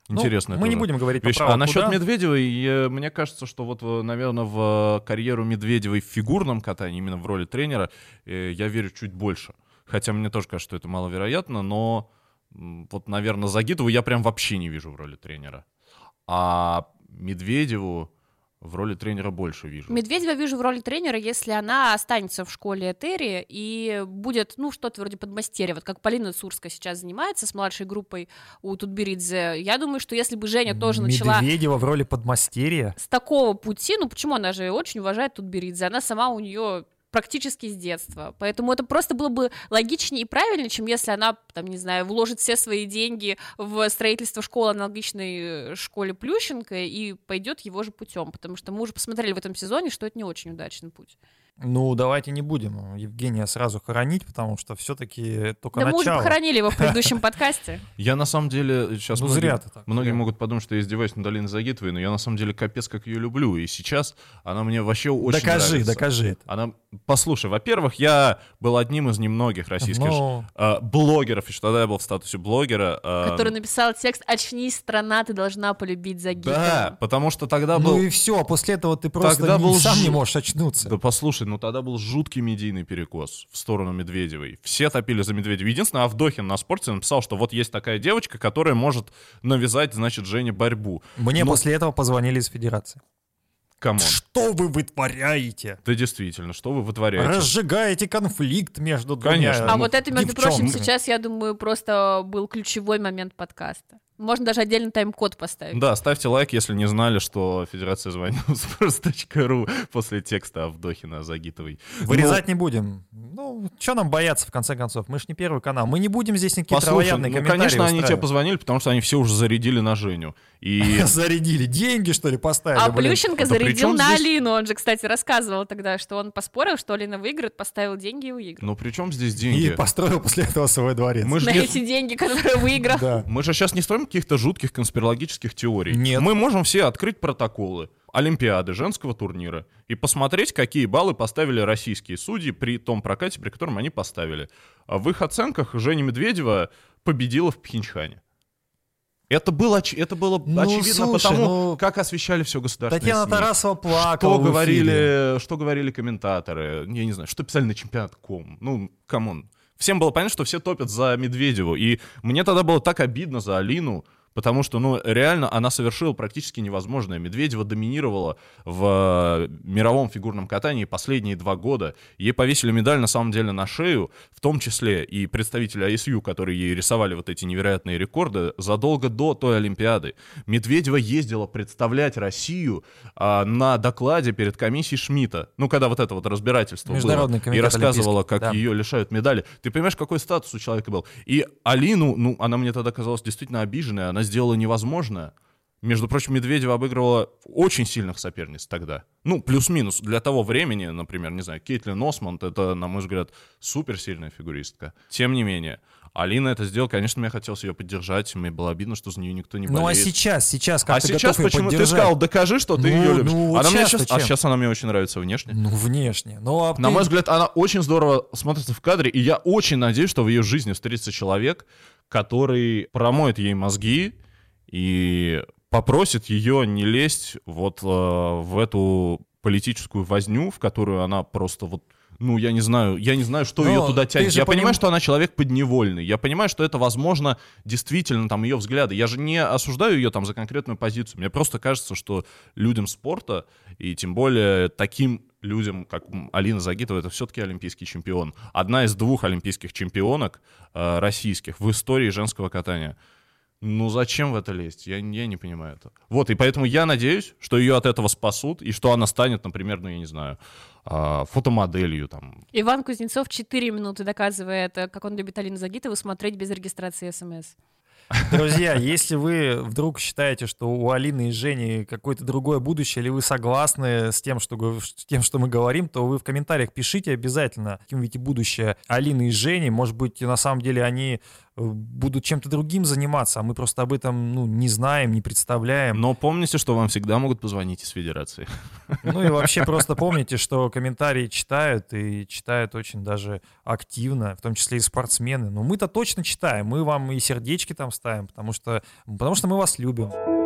Ну, Интересно. мы не будем говорить Вещь. поправок А насчет куда. Медведевой, э, мне кажется, что вот, наверное, в карьеру Медведевой в фигурном катании, именно в роли тренера, э, я верю чуть больше. Хотя мне тоже кажется, что это маловероятно, но вот, наверное, Загитову я прям вообще не вижу в роли тренера. А Медведеву в роли тренера больше вижу. Медведева вижу в роли тренера, если она останется в школе Этери и будет, ну, что-то вроде подмастерья, вот как Полина Цурская сейчас занимается с младшей группой у Тутберидзе. Я думаю, что если бы Женя тоже начала Медведева в роли подмастерья. с такого пути, ну почему она же очень уважает Тутберидзе, она сама у нее практически с детства. Поэтому это просто было бы логичнее и правильнее, чем если она, там, не знаю, вложит все свои деньги в строительство школы, аналогичной э, школе Плющенко, и пойдет его же путем. Потому что мы уже посмотрели в этом сезоне, что это не очень удачный путь. Ну, давайте не будем Евгения сразу хоронить, потому что все-таки только да мы уже начало. похоронили его в предыдущем (laughs) подкасте. Я на самом деле сейчас Ну, многие, зря ты так. многие могут подумать, что я издеваюсь над Алиной Загитовой, но я на самом деле капец как ее люблю. И сейчас она мне вообще очень Докажи, нравится. докажи. Она, послушай, во-первых, я был одним из немногих российских Ну, э, блогеров, еще тогда я был в статусе блогера. э, Который написал текст «Очнись, страна, ты должна полюбить Загитова». Да, потому что тогда ну был... и все, после этого ты просто Тогда не- был сам не можешь очнуться. Да послушай, ну тогда был жуткий медийный перекос в сторону Медведевой. Все топили за Медведевой. Единственное, Авдохин на спорте написал, что вот есть такая девочка, которая может навязать, значит, Жене борьбу. Мне Ну, после этого позвонили из Федерации. Come on. Что вы вытворяете? Да действительно, что вы вытворяете? Разжигаете конфликт между двумя Конечно. А Ну, вот это, между прочим, девчонками. сейчас, я думаю, просто был ключевой момент подкаста. Можно даже отдельный тайм-код поставить. Да, ставьте лайк, если не знали, что Федерация звонила с sports.ru после текста Авдохина Загитовой. Вырезать не будем. Ну, что нам бояться, в конце концов? Мы ж не первый канал. Мы не будем здесь никакие Послушай, травоядные ну, комментарии конечно, они тебе позвонили, потому что они все уже зарядили на Женю. И (laughs) Зарядили. Деньги, что ли, поставили? А блин? Плющенко это при зарядил на здесь- Алину. Он же, кстати, рассказывал тогда, что он поспорил, что Алина выиграет, поставил деньги и выиграл. ну при чем здесь И деньги? построил после этого свой дворец. Мы же На не- эти деньги, которые (laughs) выиграл. Да. Мы же сейчас не строим каких-то жутких конспирологических теорий. Нет. Мы можем все открыть протоколы Олимпиады, женского турнира, и посмотреть, какие баллы поставили российские судьи при том прокате, при котором они поставили. А в их оценках Женя Медведева победила в Пхенчхане. Это было, оч- это было Ну, очевидно слушай, потому, ну, как освещали все государственные Татьяна СМИ. Тарасова плакала Что говорили, что говорили комментаторы, я не знаю, что писали на чемпионат.ком. Ну, come on. Всем было понятно, что все топят за Медведеву. И мне тогда было так обидно за Алину, потому что, ну, реально она совершила практически невозможное. Медведева доминировала в э, мировом фигурном катании последние два года. Ей повесили медаль, на самом деле, на шею, в том числе и представители АСЮ, которые ей рисовали вот эти невероятные рекорды, задолго до той Олимпиады. Медведева ездила представлять Россию а, на докладе перед комиссией Шмидта. Ну, когда вот это вот разбирательство было. И рассказывала, как да. ее лишают медали. Ты понимаешь, какой статус у человека был? И Алину, ну, она мне тогда казалась действительно обиженной, она сделала невозможное. Между прочим, Медведева обыгрывала очень сильных соперниц тогда. Ну, плюс-минус. Для того времени, например, не знаю, Кейтлин Осмонд, это, на мой взгляд, суперсильная фигуристка. Тем не менее, Алина это сделала, конечно, мне хотелось ее поддержать, мне было обидно, что за нее никто не болеет. Ну а сейчас, сейчас как А ты сейчас почему ты сказал, докажи, что ты Ну, ее любишь. ну, вот она мне сейчас-то сейчас, а сейчас она мне очень нравится внешне. Ну, внешне. Ну, а На ты- мой взгляд, она очень здорово смотрится в кадре, и я очень надеюсь, что в ее жизни встретится человек, который промоет ей мозги и попросит ее не лезть вот э, в эту политическую возню, в которую она просто вот ну, я не знаю, я не знаю, что Но ее туда тянет. Я понимаю, поним- что она человек подневольный. Я понимаю, что это, возможно, действительно там ее взгляды. Я же не осуждаю ее там за конкретную позицию. Мне просто кажется, что людям спорта, и тем более таким людям, как Алина Загитова, это все-таки олимпийский чемпион. Одна из двух олимпийских чемпионок э, российских в истории женского катания. Ну зачем в это лезть? Я, я не понимаю это. Вот, и поэтому я надеюсь, что ее от этого спасут, и что она станет, например, ну я не знаю, а, фотомоделью там. Иван Кузнецов 4 минуты доказывает, э, как он любит Алину Загитову смотреть без регистрации СМС. Друзья, если вы вдруг считаете, что у Алины и Жени какое-то другое будущее, или вы согласны с тем, что, с тем, что мы говорим, то вы в комментариях пишите обязательно, каким видите будущее Алины и Жени. Может быть, на самом деле они э, будут чем-то другим заниматься, а мы просто об этом ну, не знаем, не представляем. Но помните, что вам всегда могут позвонить из Федерации. Ну и вообще просто помните, что комментарии читают и читают очень даже активно, в том числе и спортсмены. Но мы-то точно читаем, мы вам и сердечки там ставим, потому что, потому что мы вас любим.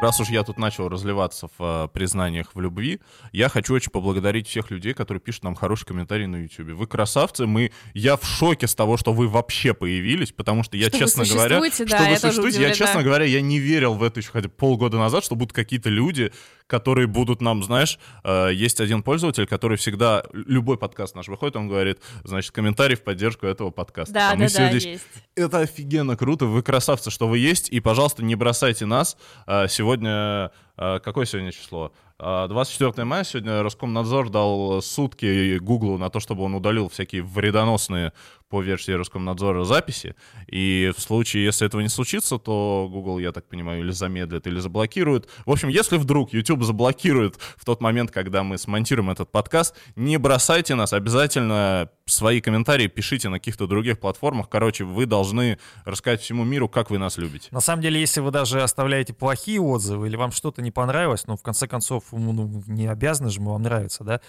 Раз уж я тут начал разливаться в э, признаниях в любви, я хочу очень поблагодарить всех людей, которые пишут нам хорошие комментарии на YouTube. Вы красавцы, мы, я в шоке с того, что вы вообще появились, потому что я, Что честно говоря, существуете, что да, вы я существуете, я, удивлена. честно говоря, я не верил в это еще хотя бы полгода назад, что будут какие-то люди, которые будут нам, знаешь, э, есть один пользователь, который всегда, любой подкаст наш выходит, он говорит, значит, комментарий в поддержку этого подкаста. Да, Там, да, да, сегодня есть. Это офигенно круто, вы красавцы, что вы есть, и, пожалуйста, не бросайте нас. А, Сегодня, а, какое сегодня число? А, 24 мая сегодня Роскомнадзор дал сутки Гуглу на то, чтобы он удалил всякие вредоносные по версии Роскомнадзора записи. И в случае, если этого не случится, то Google, я так понимаю, или замедлит, или заблокирует. В общем, если вдруг YouTube заблокирует в тот момент, когда мы смонтируем этот подкаст, не бросайте нас, обязательно свои комментарии пишите на каких-то других платформах. Короче, вы должны рассказать всему миру, как вы нас любите. На самом деле, если вы даже оставляете плохие отзывы или вам что-то не понравилось, ну, в конце концов, ну, не обязаны же мы вам нравиться, да,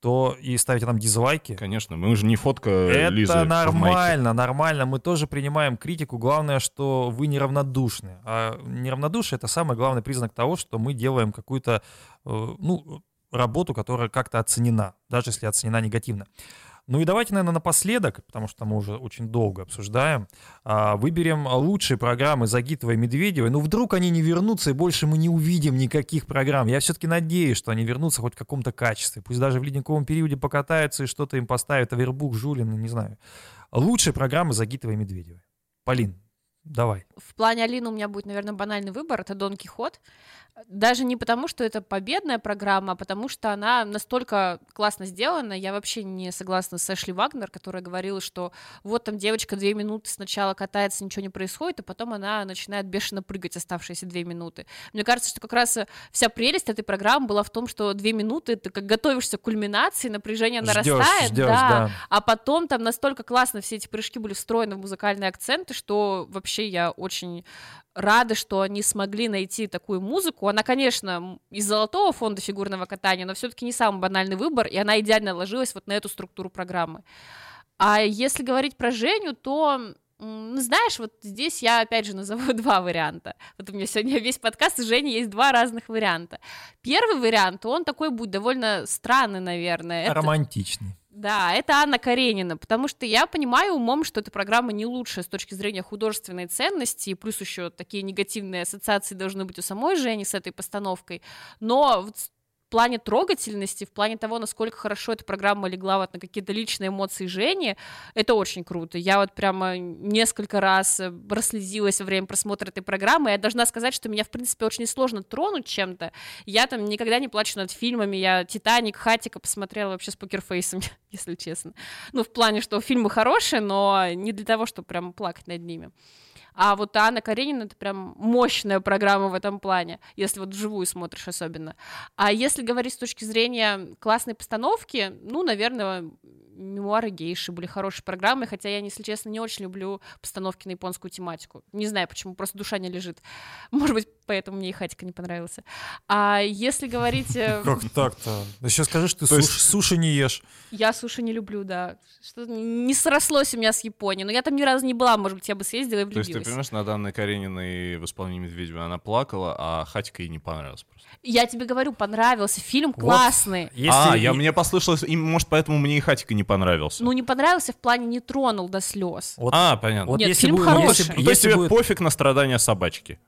то и ставите нам дизлайки. Конечно, мы же не фотка Это Лизы майке. нормально, нормально. Мы тоже принимаем критику. Главное, что вы неравнодушны. А неравнодушие — это самый главный признак того, что мы делаем какую-то, э, ну, работу, которая как-то оценена, даже если оценена негативно. Ну и давайте, наверное, напоследок, потому что мы уже очень долго обсуждаем, а, выберем лучшие программы Загитовой и Медведевой. Ну вдруг они не вернутся, и больше мы не увидим никаких программ. Я все-таки надеюсь, что они вернутся хоть в каком-то качестве. Пусть даже в ледниковом периоде покатаются и что-то им поставят, Авербух, Жулин, не знаю. Лучшие программы Загитовой и Медведевой. Полин, давай. В плане Алины у меня будет, наверное, банальный выбор. Это Дон Кихот. Даже не потому, что это победная программа, а потому что она настолько классно сделана. Я вообще не согласна с Эшли Вагнер, которая говорила, что вот там девочка две минуты сначала катается, ничего не происходит, а потом она начинает бешено прыгать оставшиеся две минуты. Мне кажется, что как раз э, вся прелесть этой программы была в том, что две минуты ты как готовишься к кульминации, напряжение Ждёшь, нарастает, ждёшь, да, да. а потом там настолько классно все эти прыжки были встроены в музыкальные акценты, что вообще я очень рада, что они смогли найти такую музыку. Она, конечно, из золотого фонда фигурного катания, но все-таки не самый банальный выбор, и она идеально ложилась вот на эту структуру программы. А если говорить про Женю, то ну, знаешь, вот здесь я опять же назову (laughs) два варианта. Вот у меня сегодня весь подкаст с Женей есть два разных варианта. Первый вариант, он такой будет довольно странный, наверное. Это- Романтичный. Да, это Анна Каренина, потому что я понимаю умом, что эта программа не лучшая с точки зрения художественной ценности, и плюс еще такие негативные ассоциации должны быть у самой Жени с этой постановкой, но вот в плане трогательности, в плане того, насколько хорошо эта программа легла вот на какие-то личные эмоции Жени, это очень круто. Я вот прямо несколько раз э, прослезилась во время просмотра этой программы. Я должна сказать, что меня, в принципе, очень сложно тронуть чем-то. Я там никогда не плачу над фильмами. Я «Титаник», «Хатика» посмотрела вообще с покерфейсом, (laughs) если честно. Ну, в плане, что фильмы хорошие, но не для того, чтобы прям плакать над ними. А вот Анна Каренина — это прям мощная программа в этом плане, если вот вживую смотришь особенно. А если говорить с точки зрения классной постановки, ну, наверное, мемуары гейши были хорошей программой, хотя я, если честно, не очень люблю постановки на японскую тематику. Не знаю, почему, просто душа не лежит. Может быть, поэтому мне и Хатика не понравился. А если говорить... э, (laughs) Как так-то? Еще скажи, что ты суши не ешь. Я суши не люблю, да. Что не срослось у меня с Японией. Но я там ни разу не была, может быть, я бы съездила и То есть ты влюбилась. понимаешь, на Анной Карениной в исполнении Медведева она плакала, а Хатика ей не понравилось просто. Я тебе говорю, понравился. Фильм классный. А, я, мне послышалось, и, может, поэтому мне и Хатика не понравился. Ну, не понравился в плане не тронул до слез. А, понятно. Нет, фильм будет- хороший. Ну, то есть тебе пофиг на страдания собачки.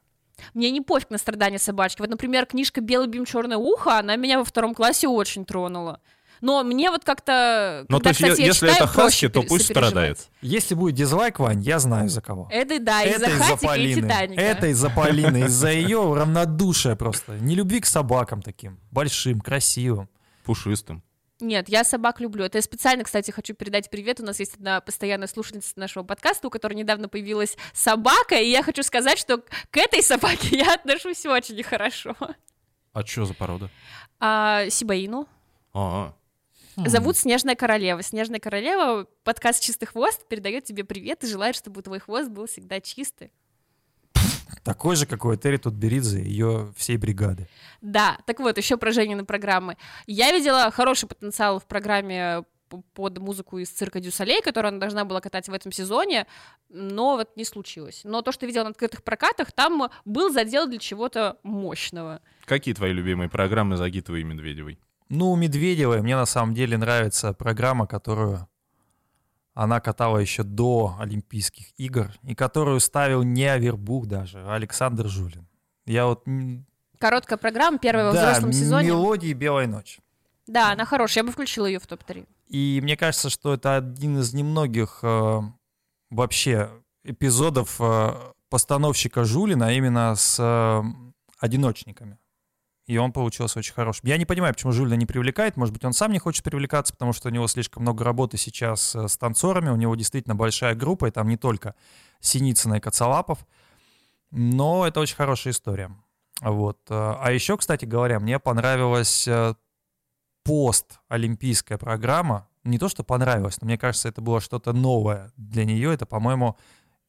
Мне не пофиг на страдания собачки. Вот, например, книжка «Белый бим, черное ухо», она меня во втором классе очень тронула. Но мне вот как-то... Ну, когда, то есть, кстати, если читаю, это Хаски, то пусть страдает. Если будет дизлайк, Вань, я знаю за кого. Это да, из-за Это из-за Хатика и Полины. Титаника. Это из-за Полины, из-за ее равнодушия просто. Не любви к собакам таким. Большим, красивым. Пушистым. Нет, я собак люблю. Это я специально, кстати, хочу передать привет. У нас есть одна постоянная слушательница нашего подкаста, у которой недавно появилась собака, и я хочу сказать, что к этой собаке (laughs) я отношусь очень хорошо. А что за порода? А, Сибаину. А, Зовут Снежная Королева. Снежная Королева, подкаст «Чистый хвост» передает тебе привет и желает, чтобы твой хвост был всегда чистый. Такой же, какой Терри Тутберидзе и ее всей бригады. Да, так вот, еще про Женины программы. Я видела хороший потенциал в программе под музыку из цирка Дюсалей, которую она должна была катать в этом сезоне, но вот не случилось. Но то, что видела на открытых прокатах, там был задел для чего-то мощного. какие твои любимые программы Загитовой и Медведевой? Ну, у Медведевой мне на самом деле нравится программа, которую она катала еще до Олимпийских игр, и которую ставил не Авербух даже, а Александр Жулин. Я вот... Короткая программа, первая во да, взрослом сезоне. «Мелодии белой ночи». Да, она хорошая, я бы включила ее в топ-3. И мне кажется, что это один из немногих э, вообще эпизодов э, постановщика Жулина именно с э, одиночниками. И он получился очень хорошим. Я не понимаю, почему Жулина не привлекает. Может быть, он сам не хочет привлекаться, потому что у него слишком много работы сейчас э, с танцорами. У него действительно большая группа, и там не только Синицына и Коцалапов. Но это очень хорошая история. Вот. э, А еще, кстати говоря, мне понравилась э, пост-олимпийская программа. Не то, что понравилось, но мне кажется, это было что-то новое для нее. Это, по-моему,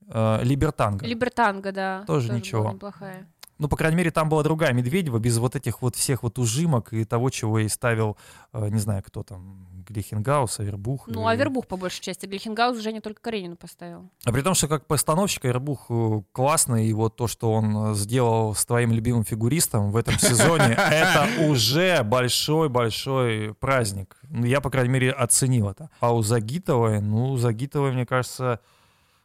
Либертанго. Либертанго, да. Тоже была ничего. неплохая. Ну, по крайней мере, там была другая Медведева, без вот этих вот всех вот ужимок и того, чего ей ставил, э, не знаю, кто там, Глихенгаус, Авербух. Ну, и- Авербух по большей части. Глихенгаус уже не только Каренину поставил. А при том, что как постановщик Авербух э, классный, и вот то, что он э, сделал с твоим любимым фигуристом в этом сезоне, (laughs) это уже большой-большой праздник. Ну, я, по крайней мере, оценил это. А у Загитовой, ну, Загитовой, мне кажется,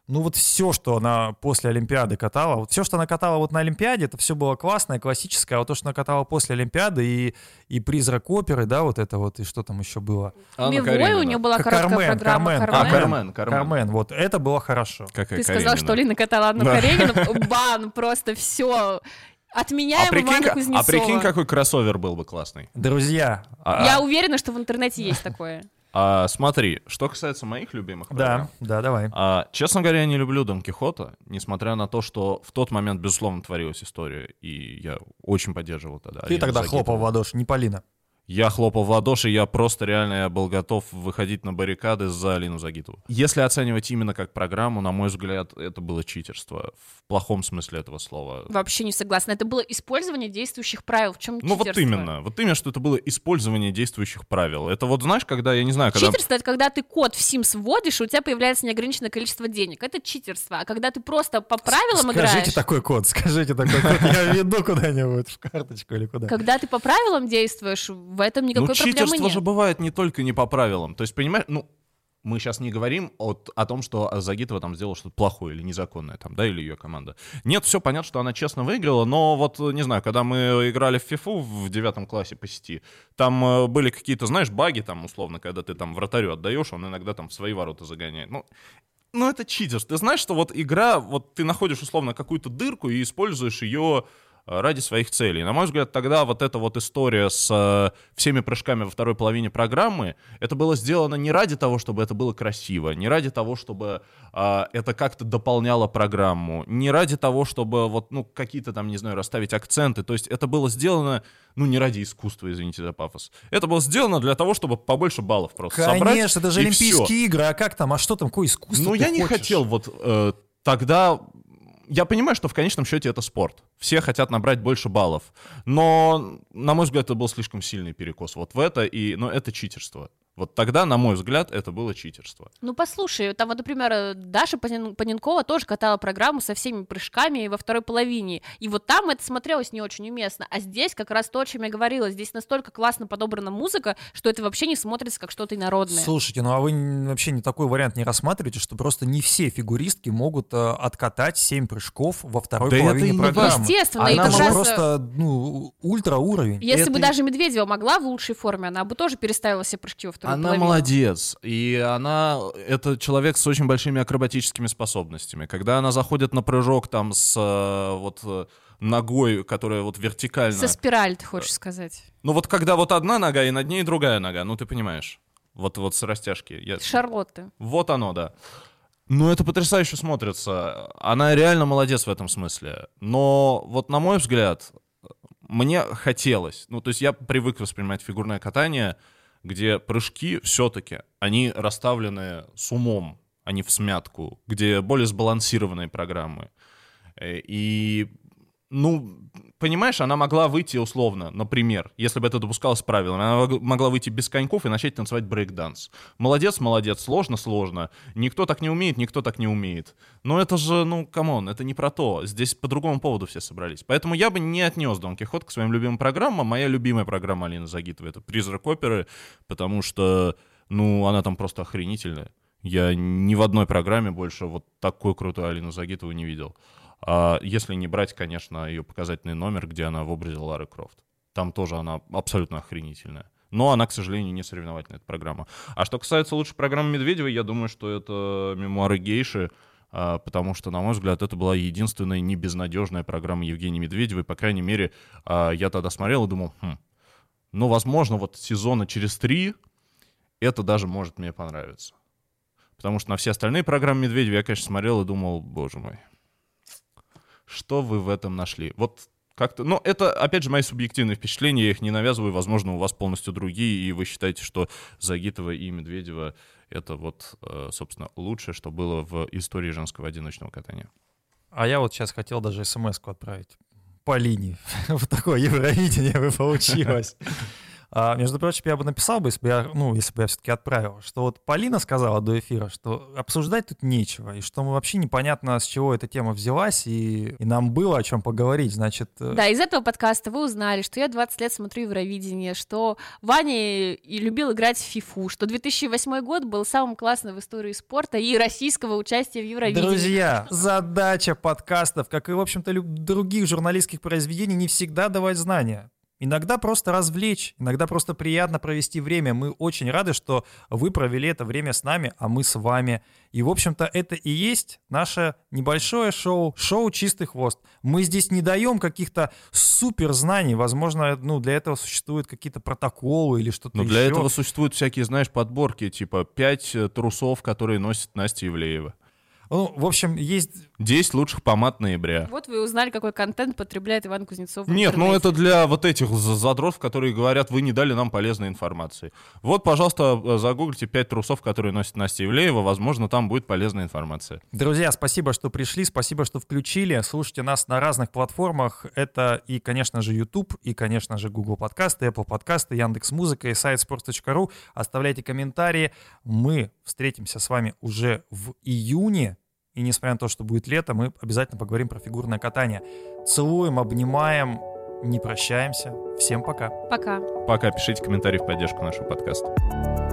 ну вот все, что она после Олимпиады катала, вот все, что она катала вот на Олимпиаде, это все было классное, классическое, а вот то, что она катала после Олимпиады и, и призрак оперы, да, вот это вот, и что там еще было. Анна Мивой Каренина. у нее была Как короткая Кармен, программа. Кармен. А, Кармен. Кармен, Кармен. Кармен, вот это было хорошо. Какая Ты сказал, Каренина? что Лина катала Анну Да. Каренину. (laughs) Бан, просто все. Отменяем А прикинь, Ивана Кузнецова. а прикинь, какой кроссовер был бы классный. Друзья, А, Я а, уверена, что в интернете есть такое. А, смотри, что касается моих любимых программ. да, да, давай. А, честно говоря, я не люблю Дон Кихота, несмотря на то, что в тот момент, безусловно, творилась история, и я очень поддерживал тогда. Ты тогда хлопал в ладоши, не Полина. Я хлопал в ладоши, я просто реально я был готов выходить на баррикады за Алину Загитову. Если оценивать именно как программу, на мой взгляд, это было читерство. В плохом смысле этого слова. Вообще не согласна. Это было использование действующих правил. В чем Ну вот читерство? именно, вот именно, что это было использование действующих правил. Это вот знаешь, когда, я не знаю, когда... Читерство — это когда ты код в Sims вводишь, и у тебя появляется неограниченное количество денег. Это читерство. А когда ты просто по правилам Скажите играешь... такой код, скажите такой код, я веду куда-нибудь в карточку или куда. Когда ты по правилам действуешь, в этом никакой ну, проблемы читерство нет. же бывает не только не по правилам. То есть, понимаешь, ну, мы сейчас не говорим от- о том, что Загитова там сделала что-то плохое или незаконное, там, да, или ее команда. Нет, все понятно, что она честно выиграла, но вот, не знаю, когда мы играли в фифу в девятом классе по сети, там э, были какие-то, знаешь, баги там, условно, когда ты там вратарю отдаешь, он иногда там в свои ворота загоняет. Ну, ну, это читер. Ты знаешь, что вот игра, вот ты находишь условно какую-то дырку и используешь ее ради своих целей. На мой взгляд, тогда вот эта вот история с э, всеми прыжками во второй половине программы, это было сделано не ради того, чтобы это было красиво, не ради того, чтобы э, это как-то дополняло программу, не ради того, чтобы вот, ну, какие-то там, не знаю, расставить акценты. То есть это было сделано, ну, не ради искусства, извините за пафос. Это было сделано для того, чтобы побольше баллов просто собрать. Конечно, это же. Олимпийские игры, а как там, а что там, какое искусство Ну, я не хочешь? хотел вот э, тогда я понимаю, что в конечном счете это спорт. Все хотят набрать больше баллов. Но, на мой взгляд, это был слишком сильный перекос вот в это, и, но это читерство. Вот тогда, на мой взгляд, это было читерство. Ну, послушай, там вот, например, э, Даша Паненкова тоже катала программу со всеми прыжками во второй половине, и вот там это смотрелось не очень уместно, а здесь как раз то, о чем я говорила, здесь настолько классно подобрана музыка, что это вообще не смотрится как что-то инородное. Слушайте, ну а вы вообще не такой вариант не рассматриваете, что просто не все фигуристки могут э, откатать 7 прыжков во второй Да это половине не программы. Естественно, Она и как Она может раз... же просто, ну, ультра уровень. Если бы это- даже Медведева могла в лучшей форме, она бы тоже переставила все прыжки во вторую Она половину. молодец, и она это человек с очень большими акробатическими способностями. Когда она заходит на прыжок там с э, вот э, ногой, которая вот вертикально. Со спираль, ты хочешь сказать. Ну вот когда вот одна нога и над ней другая нога, ну ты понимаешь. Вот вот с растяжки. Я- Шарлотты. Вот оно, да. Ну, это потрясающе смотрится. Она реально молодец в этом смысле. Но вот на мой взгляд, мне хотелось. Ну, то есть я привык воспринимать фигурное катание, где прыжки все-таки, они расставлены с умом, а не в смятку, где более сбалансированные программы. Э, И, ну, понимаешь, она могла выйти условно, например, если бы это допускалось правилами, она мог- могла выйти без коньков и начать танцевать брейк-данс. Молодец, молодец, сложно, сложно. Никто так не умеет, никто так не умеет. Но это же, ну, come on, это не про то. Здесь по другому поводу все собрались. Поэтому я бы не отнес Дон Кихот к своим любимым программам. Моя любимая программа Алины Загитовой — это «Призрак оперы», потому что, ну, она там просто охренительная. Я ни в одной программе больше вот такой крутой Алину Загитову не видел. А если не брать, конечно, ее показательный номер, где она в образе Лары Крофт. Там тоже она абсолютно охренительная. Но она, к сожалению, не соревновательная, эта программа. А что касается лучшей программы Медведева, я думаю, что это мемуары гейши, а, потому что, на мой взгляд, это была единственная не безнадежная программа Евгении Медведевой. По крайней мере, а, я тогда смотрел и думал, хм, ну, возможно, вот сезона через три это даже может мне понравиться. Потому что на все остальные программы Медведева я, конечно, смотрел и думал, боже мой, что вы в этом нашли? Вот как-то, ну, это, опять же, мои субъективные впечатления, я их не навязываю, возможно, у вас полностью другие, и вы считаете, что Загитова и Медведева — это вот, э, собственно, лучшее, что было в истории женского одиночного катания. А я вот сейчас хотел даже смс-ку отправить по линии. (laughs) Вот такое Евровидение бы получилось. А, между прочим, я бы написал бы, если бы я, ну, если бы я все-таки отправил, что вот Полина сказала до эфира, что обсуждать тут нечего, и что мы вообще непонятно, с чего эта тема взялась, и, и нам было о чем поговорить, значит... э, Да, из этого подкаста вы узнали, что я 20 лет смотрю Евровидение, что Ваня и любил играть в фифу, что 2008 год был самым классным в истории спорта и российского участия в Евровидении. Друзья, (laughs) задача подкастов, как и, в общем-то, других журналистских произведений, не всегда давать знания. Иногда просто развлечь, иногда просто приятно провести время. Мы очень рады, что вы провели это время с нами, а мы с вами. И, в общем-то, это и есть наше небольшое шоу, шоу «Чистый хвост». Мы здесь не даем каких-то супер знаний. Возможно, ну, для этого существуют какие-то протоколы или что-то Но еще. для этого существуют всякие, знаешь, подборки, типа пять э, трусов, которые носит Настя Ивлеева. Ну, в общем, есть 10 лучших помад ноября. Вот вы узнали, какой контент потребляет Иван Кузнецов в Нет, ну это для вот этих за- задротов, которые говорят, вы не дали нам полезной информации. Вот, пожалуйста, э, загуглите 5 трусов, которые носит Настя Ивлеева, возможно, там будет полезная информация. Друзья, спасибо, что пришли, спасибо, что включили. Слушайте нас на разных платформах. Это и, конечно же, YouTube, и, конечно же, Google подкасты, Apple подкасты, Яндекс Музыка и сайт sports.ru. Оставляйте комментарии. Мы встретимся с вами уже в июне. И несмотря на то, что будет лето, мы обязательно поговорим про фигурное катание. Целуем, обнимаем, не прощаемся. Всем пока. Пока. Пока пишите комментарии в поддержку нашего подкаста.